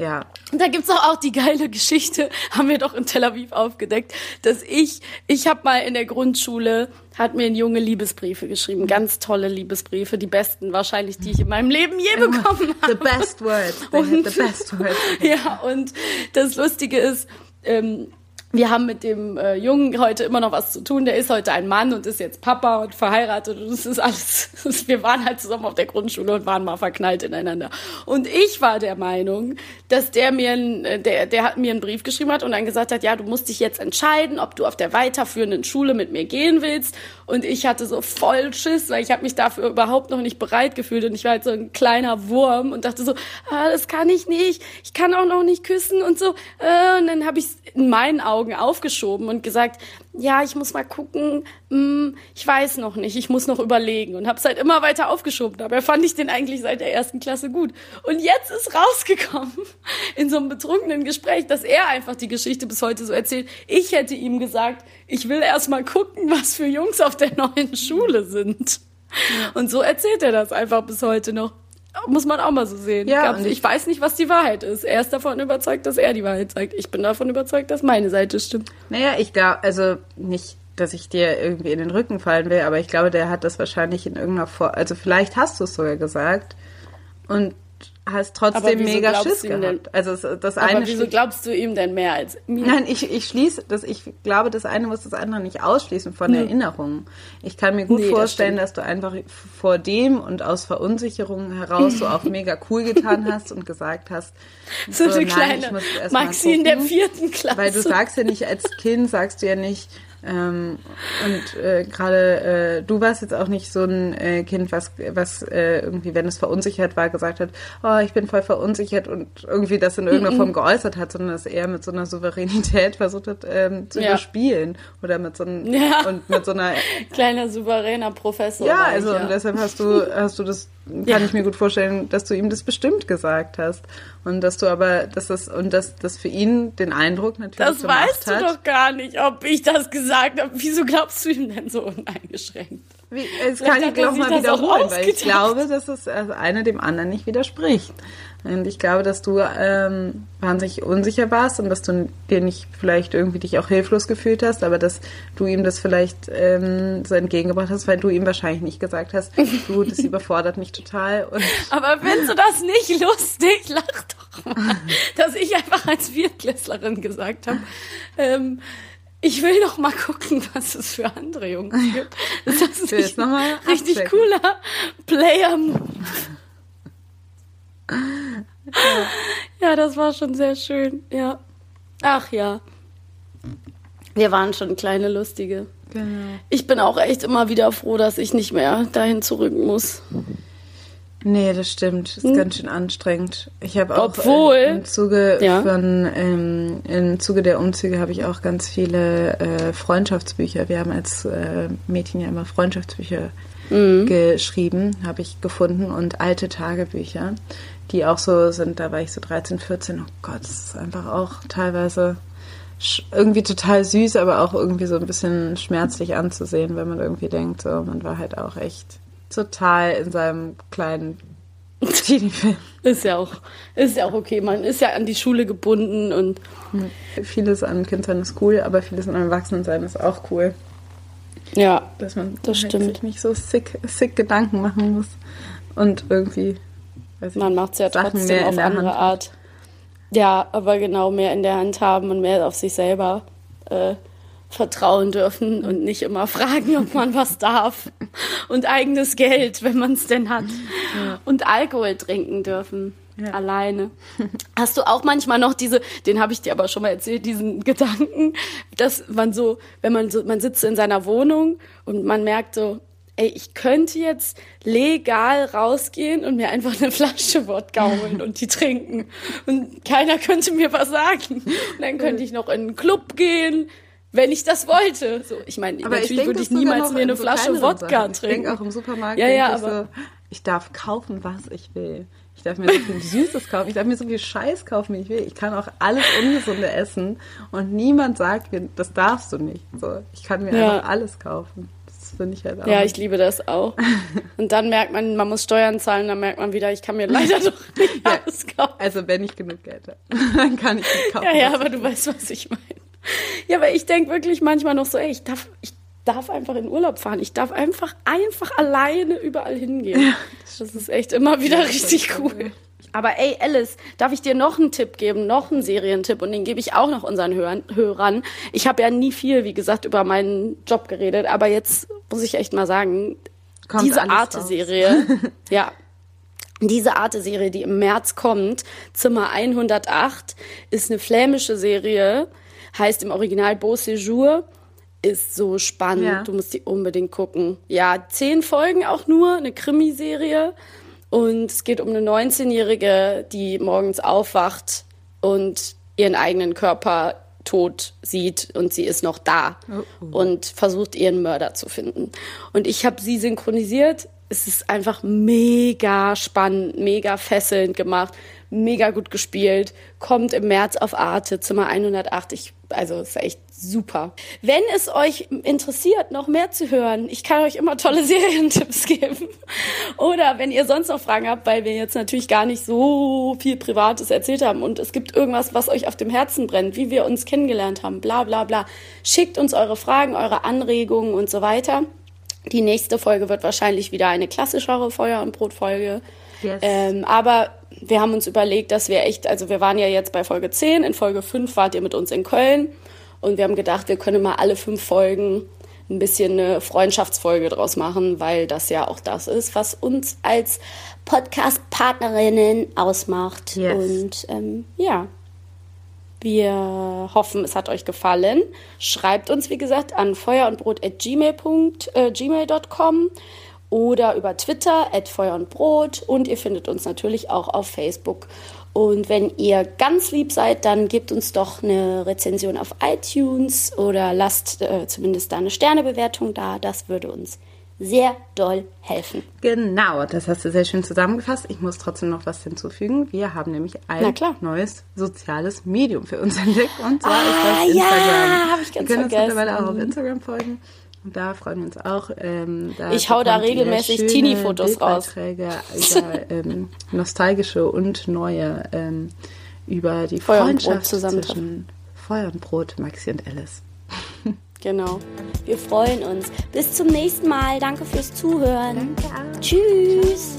Ja. Und da gibt's auch, auch die geile Geschichte, haben wir doch in Tel Aviv aufgedeckt, dass ich, ich habe mal in der Grundschule, hat mir ein Junge Liebesbriefe geschrieben, ganz tolle Liebesbriefe, die besten wahrscheinlich, die ich in meinem Leben je bekommen habe. The best words. Und, the best words. ja, und das Lustige ist, ähm, wir haben mit dem äh, Jungen heute immer noch was zu tun. Der ist heute ein Mann und ist jetzt Papa und verheiratet und es ist alles. Wir waren halt zusammen auf der Grundschule und waren mal verknallt ineinander. Und ich war der Meinung, dass der mir, äh, der, der hat mir einen Brief geschrieben hat und dann gesagt hat, ja, du musst dich jetzt entscheiden, ob du auf der weiterführenden Schule mit mir gehen willst. Und ich hatte so voll Schiss, weil ich habe mich dafür überhaupt noch nicht bereit gefühlt und ich war halt so ein kleiner Wurm und dachte so, ah, das kann ich nicht. Ich kann auch noch nicht küssen und so. Äh, und dann habe ich in meinen Augen Augen aufgeschoben und gesagt, ja, ich muss mal gucken, hm, ich weiß noch nicht, ich muss noch überlegen und habe es halt immer weiter aufgeschoben. Dabei fand ich den eigentlich seit der ersten Klasse gut. Und jetzt ist rausgekommen in so einem betrunkenen Gespräch, dass er einfach die Geschichte bis heute so erzählt. Ich hätte ihm gesagt, ich will erst mal gucken, was für Jungs auf der neuen Schule sind. Und so erzählt er das einfach bis heute noch. Muss man auch mal so sehen. Ja, ich, ich weiß nicht, was die Wahrheit ist. Er ist davon überzeugt, dass er die Wahrheit sagt. Ich bin davon überzeugt, dass meine Seite stimmt. Naja, ich glaube, also nicht, dass ich dir irgendwie in den Rücken fallen will, aber ich glaube, der hat das wahrscheinlich in irgendeiner Form, also vielleicht hast du es sogar gesagt und hast trotzdem mega Schiss gehabt. Denn, also das eine aber wieso glaubst du ihm denn mehr als mir? Nein, ich, ich schließe, das, ich glaube, das eine muss das andere nicht ausschließen von hm. Erinnerungen. Ich kann mir gut nee, vorstellen, das dass du einfach vor dem und aus Verunsicherung heraus so auch mega cool getan hast und gesagt hast, so, so eine nein, kleine Maxi in der vierten Klasse. Weil du sagst ja nicht als Kind, sagst du ja nicht, ähm, und äh, gerade äh, du warst jetzt auch nicht so ein äh, Kind, was, was äh, irgendwie, wenn es verunsichert war, gesagt hat, oh, ich bin voll verunsichert und irgendwie das in irgendeiner Form geäußert hat, sondern es eher mit so einer Souveränität versucht hat ähm, zu ja. überspielen oder mit so einem ja. und mit so einer kleiner souveräner Professor. Ja, also ja. und deshalb hast du hast du das kann ich mir gut vorstellen, dass du ihm das bestimmt gesagt hast. Und dass du aber, dass das, und dass das für ihn den Eindruck natürlich Das weißt du hat. doch gar nicht, ob ich das gesagt habe. Wieso glaubst du ihm denn so uneingeschränkt? Wie, das kann ich glaube mal wiederholen, weil ich glaube, dass es also einer dem anderen nicht widerspricht. Und ich glaube, dass du ähm, wahnsinnig unsicher warst und dass du dir nicht vielleicht irgendwie dich auch hilflos gefühlt hast, aber dass du ihm das vielleicht ähm, so entgegengebracht hast, weil du ihm wahrscheinlich nicht gesagt hast, du, das überfordert mich total. Aber findest du das nicht lustig? Lach doch mal, dass ich einfach als Viertklässlerin gesagt habe, ähm, ich will noch mal gucken, was es für andere Jungs gibt. Das ist nicht ein richtig cooler Player-Move. Ja. ja, das war schon sehr schön, ja. Ach ja. Wir waren schon kleine Lustige. Genau. Ich bin auch echt immer wieder froh, dass ich nicht mehr dahin zurück muss. Nee, das stimmt. Das ist hm. ganz schön anstrengend. Ich habe auch Obwohl, im Zuge ja. von ähm, im Zuge der Umzüge habe ich auch ganz viele äh, Freundschaftsbücher. Wir haben als äh, Mädchen ja immer Freundschaftsbücher mhm. geschrieben, habe ich gefunden und alte Tagebücher, die auch so sind. Da war ich so 13, 14. Oh Gott, das ist einfach auch teilweise irgendwie total süß, aber auch irgendwie so ein bisschen schmerzlich anzusehen, wenn man irgendwie denkt, so man war halt auch echt total in seinem kleinen Teenie-Film. Ist ja auch, ist ja auch okay. Man ist ja an die Schule gebunden und. Vieles an Kindsein ist cool, aber vieles an Erwachsenensein ist auch cool. Ja. Dass man das halt sich nicht so sick, sick Gedanken machen muss. Und irgendwie. Weiß ich, man macht es ja Sachen trotzdem auf andere Hand. Art. Ja, aber genau mehr in der Hand haben und mehr auf sich selber äh, vertrauen dürfen und nicht immer fragen, ob man was darf. Und eigenes Geld, wenn man es denn hat. Ja. Und Alkohol trinken dürfen. Ja. Alleine. Hast du auch manchmal noch diese, den habe ich dir aber schon mal erzählt, diesen Gedanken, dass man so, wenn man so, man sitzt in seiner Wohnung und man merkt so, ey, ich könnte jetzt legal rausgehen und mir einfach eine Flasche Wodka holen und die trinken. Und keiner könnte mir was sagen. Und dann könnte ich noch in einen Club gehen, wenn ich das wollte. So, ich meine, natürlich ich würde ich niemals mir eine so Flasche Wodka trinken. Ich denke auch im Supermarkt, ja, ja, aber so, ich darf kaufen, was ich will. Ich darf mir so viel Süßes kaufen. Ich darf mir so viel Scheiß kaufen, wie ich will. Ich kann auch alles Ungesunde essen und niemand sagt mir, das darfst du nicht. So, ich kann mir ja. einfach alles kaufen. Das Das finde ich halt auch. Ja, ich liebe das auch. Und dann merkt man, man muss Steuern zahlen, dann merkt man wieder, ich kann mir leider doch nicht ja, alles kaufen. Also wenn ich genug Geld habe, dann kann ich nicht kaufen. Ja, ja, aber du weißt, was ich meine. Ja, aber ich denke wirklich manchmal noch so, ey, ich darf, ich darf einfach in Urlaub fahren. Ich darf einfach, einfach alleine überall hingehen. Ja, das, das ist echt immer wieder richtig cool. Aber ey, Alice, darf ich dir noch einen Tipp geben, noch einen Serientipp und den gebe ich auch noch unseren Hörern. Hörern. Ich habe ja nie viel, wie gesagt, über meinen Job geredet, aber jetzt muss ich echt mal sagen, Kommt diese Arte-Serie, ja, diese Arte-Serie, die im März kommt, Zimmer 108, ist eine flämische Serie, heißt im Original Beau Séjour, ist so spannend. Ja. Du musst die unbedingt gucken. Ja, zehn Folgen auch nur, eine Krimiserie. Und es geht um eine 19-Jährige, die morgens aufwacht und ihren eigenen Körper tot sieht und sie ist noch da oh, oh. und versucht ihren Mörder zu finden. Und ich habe sie synchronisiert. Es ist einfach mega spannend, mega fesselnd gemacht, mega gut gespielt. Kommt im März auf Arte, Zimmer 108. Ich, also ist echt super. Wenn es euch interessiert, noch mehr zu hören, ich kann euch immer tolle Serientipps geben. Oder wenn ihr sonst noch Fragen habt, weil wir jetzt natürlich gar nicht so viel Privates erzählt haben und es gibt irgendwas, was euch auf dem Herzen brennt, wie wir uns kennengelernt haben, bla bla bla. Schickt uns eure Fragen, eure Anregungen und so weiter. Die nächste Folge wird wahrscheinlich wieder eine klassischere Feuer- und Brotfolge. Yes. Ähm, aber wir haben uns überlegt, dass wir echt, also wir waren ja jetzt bei Folge 10, in Folge 5 wart ihr mit uns in Köln und wir haben gedacht, wir können mal alle fünf Folgen ein bisschen eine Freundschaftsfolge draus machen, weil das ja auch das ist, was uns als Podcast-Partnerinnen ausmacht. Yes. Und ähm, ja, wir hoffen, es hat euch gefallen. Schreibt uns, wie gesagt, an feuerundbrot.gmail.com äh, oder über Twitter at Feuer und Brot und ihr findet uns natürlich auch auf Facebook. Und wenn ihr ganz lieb seid, dann gebt uns doch eine Rezension auf iTunes oder lasst äh, zumindest da eine Sternebewertung da. Das würde uns sehr doll helfen. Genau, das hast du sehr schön zusammengefasst. Ich muss trotzdem noch was hinzufügen. Wir haben nämlich ein neues soziales Medium für uns entdeckt und zwar ah, ist das Instagram. Ja, habe ich ganz wir können vergessen. uns mittlerweile auch auf Instagram folgen. Und da freuen wir uns auch. Ähm, ich hau da regelmäßig Teenie-Fotos raus. über ähm, nostalgische und neue ähm, über die Feuer Freundschaft zwischen Feuer und Brot, Maxi und Alice. genau. Wir freuen uns. Bis zum nächsten Mal. Danke fürs Zuhören. Danke. Tschüss.